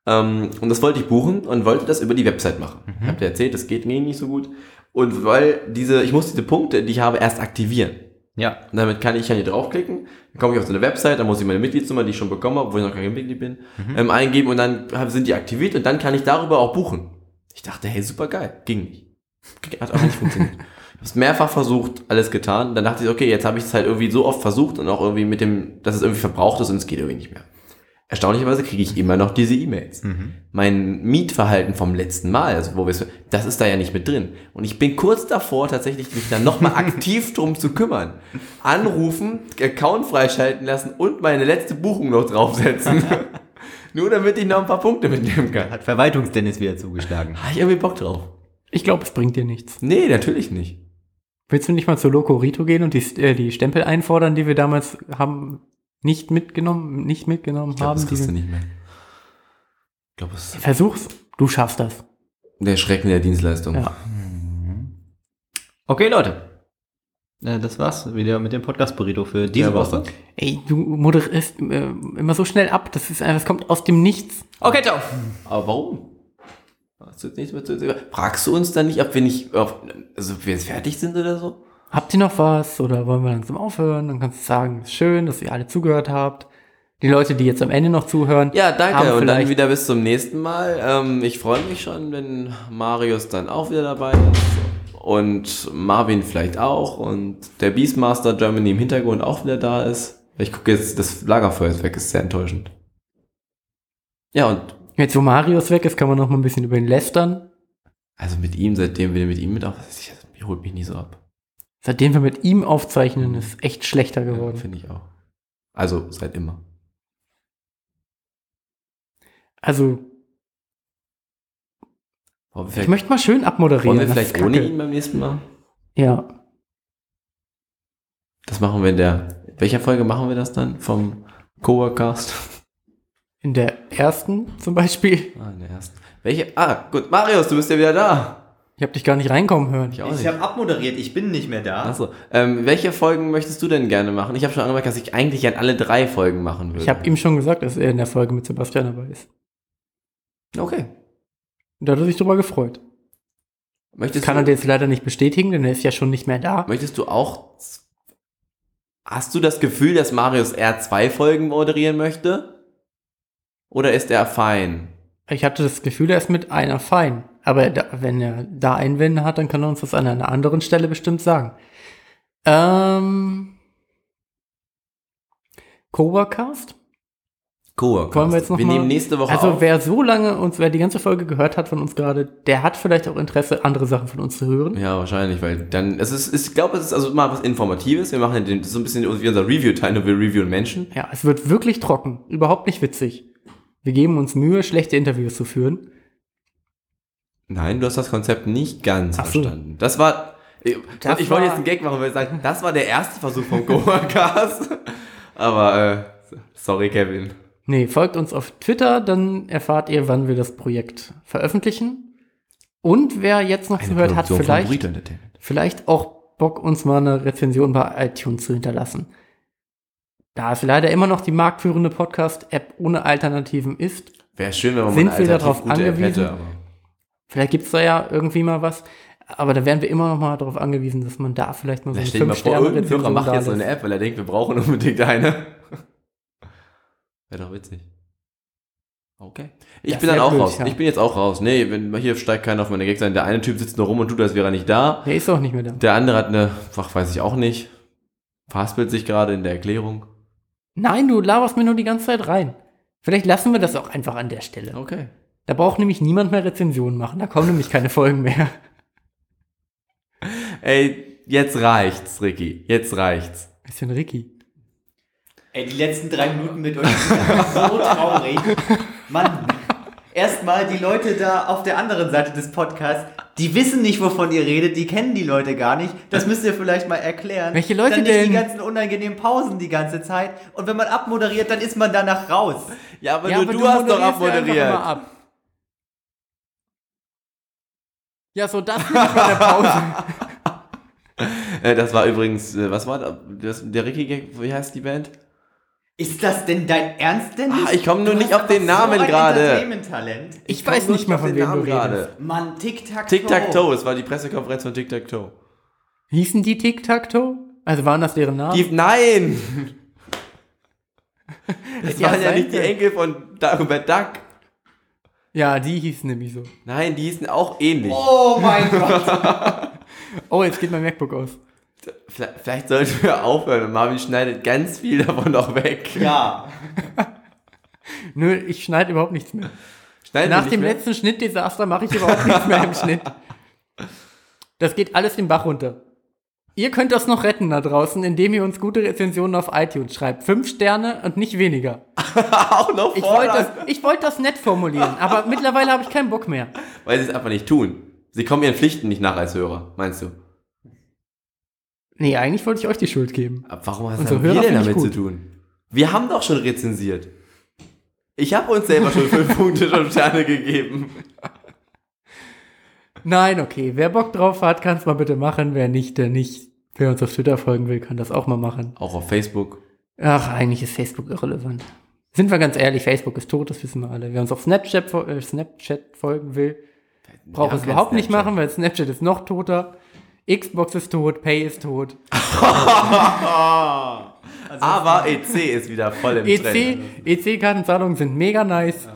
Ähm, und das wollte ich buchen und wollte das über die Website machen. Ich habe dir erzählt, das geht mir nicht so gut. Und weil diese, ich muss diese Punkte, die ich habe, erst aktivieren. Ja. Und damit kann ich ja hier draufklicken. Dann komme ich auf so eine Website, dann muss ich meine Mitgliedsnummer, die ich schon bekommen habe, obwohl ich noch kein Mitglied bin, ähm, eingeben und dann sind die aktiviert und dann kann ich darüber auch buchen. Ich dachte, hey, super geil. Ging nicht. Hat auch nicht funktioniert. Ich habe es mehrfach versucht, alles getan. Dann dachte ich, okay, jetzt habe ich es halt irgendwie so oft versucht und auch irgendwie mit dem, dass es irgendwie verbraucht ist und es geht irgendwie nicht mehr. Erstaunlicherweise kriege ich immer noch diese E-Mails. Mein Mietverhalten vom letzten Mal, also wo wir es, das ist da ja nicht mit drin. Und ich bin kurz davor, tatsächlich mich dann nochmal aktiv drum zu kümmern. Anrufen, Account freischalten lassen und meine letzte Buchung noch draufsetzen. Nur damit ich noch ein paar Punkte mitnehmen kann. Hat Verwaltungsdennis wieder zugeschlagen. Habe ich irgendwie Bock drauf? Ich glaube, es bringt dir nichts. Nee, natürlich nicht. Willst du nicht mal zu Loco Rito gehen und die, äh, die Stempel einfordern, die wir damals haben nicht mitgenommen, nicht mitgenommen Ich glaube, haben? das kriegst du nicht mehr. Ich glaube, es versuch's, du schaffst das. der Schrecken der Dienstleistung. Ja. Okay, Leute. Äh, Das war's wieder mit dem Podcast-Burrito für diese Woche. Ey, du moderierst äh, immer so schnell ab, das ist einfach, das kommt aus dem Nichts. Okay, ciao. Aber warum? Fragst du uns dann nicht, ob wir nicht, auf, also ob wir jetzt fertig sind oder so? Habt ihr noch was oder wollen wir langsam aufhören? Dann kannst du sagen, ist schön, dass ihr alle zugehört habt. Die Leute, die jetzt am Ende noch zuhören, Ja, danke. Und dann vielleicht wieder bis zum nächsten Mal. Ähm, ich freue mich schon, wenn Marius dann auch wieder dabei ist. Und Marvin vielleicht auch. Und der Beastmaster Germany im Hintergrund auch wieder da ist. Ich gucke jetzt, das Lagerfeuer ist weg, ist sehr enttäuschend. Ja, und Jetzt, wo Marius weg ist, kann man noch mal ein bisschen über ihn lästern. also mit ihm, seitdem wir mit ihm mit auf, ich holt mich nie so ab. Seitdem wir mit ihm aufzeichnen, ist echt schlechter Ja, geworden. Finde ich auch. Also seit immer. Also, ich möchte mal schön abmoderieren. wollen wir vielleicht ohne ihn beim nächsten Mal? Ja. Das machen wir in der. in Welcher Folge machen wir das dann? Vom Coworkcast? In der ersten zum Beispiel. Ah, in der ersten. Welche? Ah, gut. Marius, du bist ja wieder da. Ich habe dich gar nicht reinkommen hören. Ich auch Ich habe abmoderiert, ich bin nicht mehr da. Achso. Ähm, welche Folgen möchtest du denn gerne machen? Ich habe schon angemerkt, dass ich eigentlich an alle drei Folgen machen würde. Ich habe ihm schon gesagt, dass er in der Folge mit Sebastian dabei ist. Okay. Und da hat er sich drüber gefreut. Das Möchtest kann du, er dir jetzt leider nicht bestätigen, denn er ist ja schon nicht mehr da. möchtest du auch. Hast du das Gefühl, dass Marius eher zwei Folgen moderieren möchte? Oder ist er fein? Ich hatte das Gefühl, er ist mit einer fein. Aber da, wenn er da Einwände hat, dann kann er uns das an einer anderen Stelle bestimmt sagen. Ähm. Covercast? Coworkcast. Wollen wir jetzt noch Wir mal- nehmen nächste Woche Also auf. wer so lange uns, wer die ganze Folge gehört hat von uns gerade, der hat vielleicht auch Interesse, andere Sachen von uns zu hören. Ja, wahrscheinlich, weil dann, es ist, ich glaube, es ist also mal was Informatives. Wir machen den, so ein bisschen wie unser Review-Teil, nur wir reviewen Menschen. Ja, es wird wirklich trocken. Überhaupt nicht witzig. Wir geben uns Mühe, schlechte Interviews zu führen. Nein, du hast das Konzept nicht ganz Ach so. verstanden. Das war. Ich, Das ich wollte jetzt einen Gag machen, weil ich sagen, das war der erste Versuch vom Goa-Cast. Aber, äh, sorry, Kevin. Nee, folgt uns auf Twitter, dann erfahrt ihr, wann wir das Projekt veröffentlichen. Und wer jetzt noch zuhört, hat Produktion von vielleicht, vielleicht auch Bock, uns mal eine Rezension bei iTunes zu hinterlassen. Da es leider immer noch die marktführende Podcast-App ohne Alternativen ist, Wäre schön, wenn man Sind eine wir darauf angewiesen? aber- vielleicht gibt's da ja irgendwie mal was, aber da wären wir immer noch mal darauf angewiesen, dass man da vielleicht mal so eine stell dir mal vor, irgendein Hörer 5-Sterne-Rezension macht jetzt so eine App, weil er denkt, wir brauchen unbedingt eine. Wäre doch witzig. Okay. Ich Das bin dann auch blöd, raus. ja. Ich bin jetzt auch raus. Nee, wenn hier steigt keiner auf meine Gags ein. Der eine Typ sitzt nur rum und tut, als wäre er nicht da. Der ist auch nicht mehr da. Der andere hat eine, ach, weiß ich auch nicht. Verhaspelt sich gerade in der Erklärung. Nein, du laberst mir nur die ganze Zeit rein. Vielleicht lassen wir das auch einfach an der Stelle. Okay. Da braucht nämlich niemand mehr Rezensionen machen. Da kommen nämlich keine Folgen mehr. Ey, jetzt reicht's, Ricky. Jetzt reicht's. Bisschen Ricky. Ey, die letzten drei Minuten mit euch sind so traurig. Mann, erstmal die Leute da auf der anderen Seite des Podcasts, die wissen nicht, wovon ihr redet, die kennen die Leute gar nicht. Das müsst ihr vielleicht mal erklären. Welche Leute dann nicht denn? die ganzen unangenehmen Pausen die ganze Zeit. Und wenn man abmoderiert, dann ist man danach raus. Ja, aber Ja, nur aber du, hast doch abmoderiert. ab. Ja, so das nicht bei der Pause. Äh, das war übrigens, äh, was war das? das der Ricky, Gag, wie heißt die Band? Ist das denn dein Ernst, Dennis? Ah, ich komm nur Du nicht auf den Namen so gerade. Ich, komm weiß nicht mehr, auf von den wem du Namen redest. Mann, Tic-Tac-Toe. Tic-Tac-Toe, es war die Pressekonferenz von Tic-Tac-Toe. Hießen die Tic-Tac-Toe? Also waren das deren Namen? Die, nein! Das Ja, waren ja nicht die. Enkel von Dagobert Duck. Ja, die hießen nämlich so. Nein, die hießen auch ähnlich. Oh mein Gott. Oh, jetzt geht mein MacBook aus. Vielleicht, vielleicht sollten wir aufhören Marvin schneidet ganz viel davon noch weg. Ja. Nö, ich schneide überhaupt nichts mehr. Schneiden Nach nicht dem mehr? letzten Schnittdesaster mache ich überhaupt nichts mehr im Schnitt. Das geht alles den Bach runter. Ihr könnt das noch retten da draußen, indem ihr uns gute Rezensionen auf iTunes schreibt. Fünf Sterne und nicht weniger. auch noch Ich wollte das, ich wollte das nett formulieren, aber mittlerweile habe ich keinen Bock mehr. weil sie es einfach nicht tun. Sie kommen ihren Pflichten nicht nach als Hörer, meinst du? Nee, eigentlich wollte ich euch die Schuld geben. Aber warum Unsere haben wir denn damit zu tun? Wir haben doch schon rezensiert. Ich habe uns selber schon fünf Punkte und Sterne gegeben. Nein, okay. Wer Bock drauf hat, kann es mal bitte machen. Wer nicht, der nicht. Wer uns auf Twitter folgen will, kann das auch mal machen. Auch auf Facebook. Ach, eigentlich ist Facebook irrelevant. Sind wir ganz ehrlich, Facebook ist tot, das wissen wir alle. Wer uns auf Snapchat, äh, Snapchat folgen will, braucht Wir es überhaupt kein nicht Snapchat. machen, weil Snapchat ist noch toter. Xbox ist tot, Pay ist tot. Aber EC ist wieder voll im EC, Trend. EC-Kartenzahlungen sind mega nice.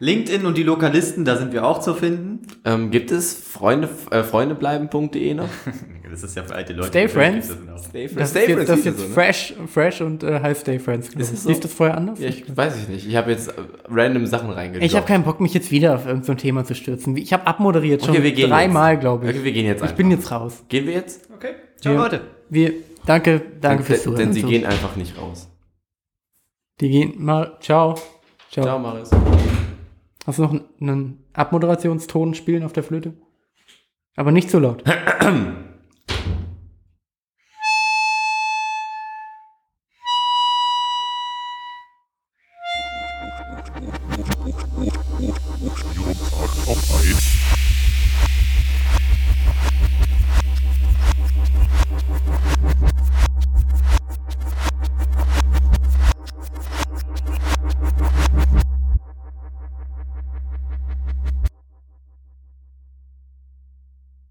LinkedIn und die Lokalisten, da sind wir auch zu finden. Ähm, gibt es Freunde, äh, freundebleiben.de noch? Das ist ja für alte Leute. Stay Friends? Stay Das ist jetzt, das ist jetzt fresh, fresh und äh, heißt Stay Friends. glaub Ist ich. es so? Lief das vorher anders? Ja, ich weiß ich nicht. Ich habe jetzt äh, random Sachen reingeklopft. Ich habe keinen Bock, mich jetzt wieder auf irgendein so ein Thema zu stürzen. Ich habe abmoderiert schon Okay, wir dreimal, glaube ich. Okay, wir gehen jetzt ich einfach. bin jetzt raus. Gehen wir jetzt? Okay. Ciao. Leute. Wir, danke, danke fürs denn, Zuhören. denn sie So. gehen einfach nicht raus. Die gehen mal, ciao. Ciao. Ciao, Marius. Hast du noch einen, Abmoderationston spielen auf der Flöte? Aber nicht so laut.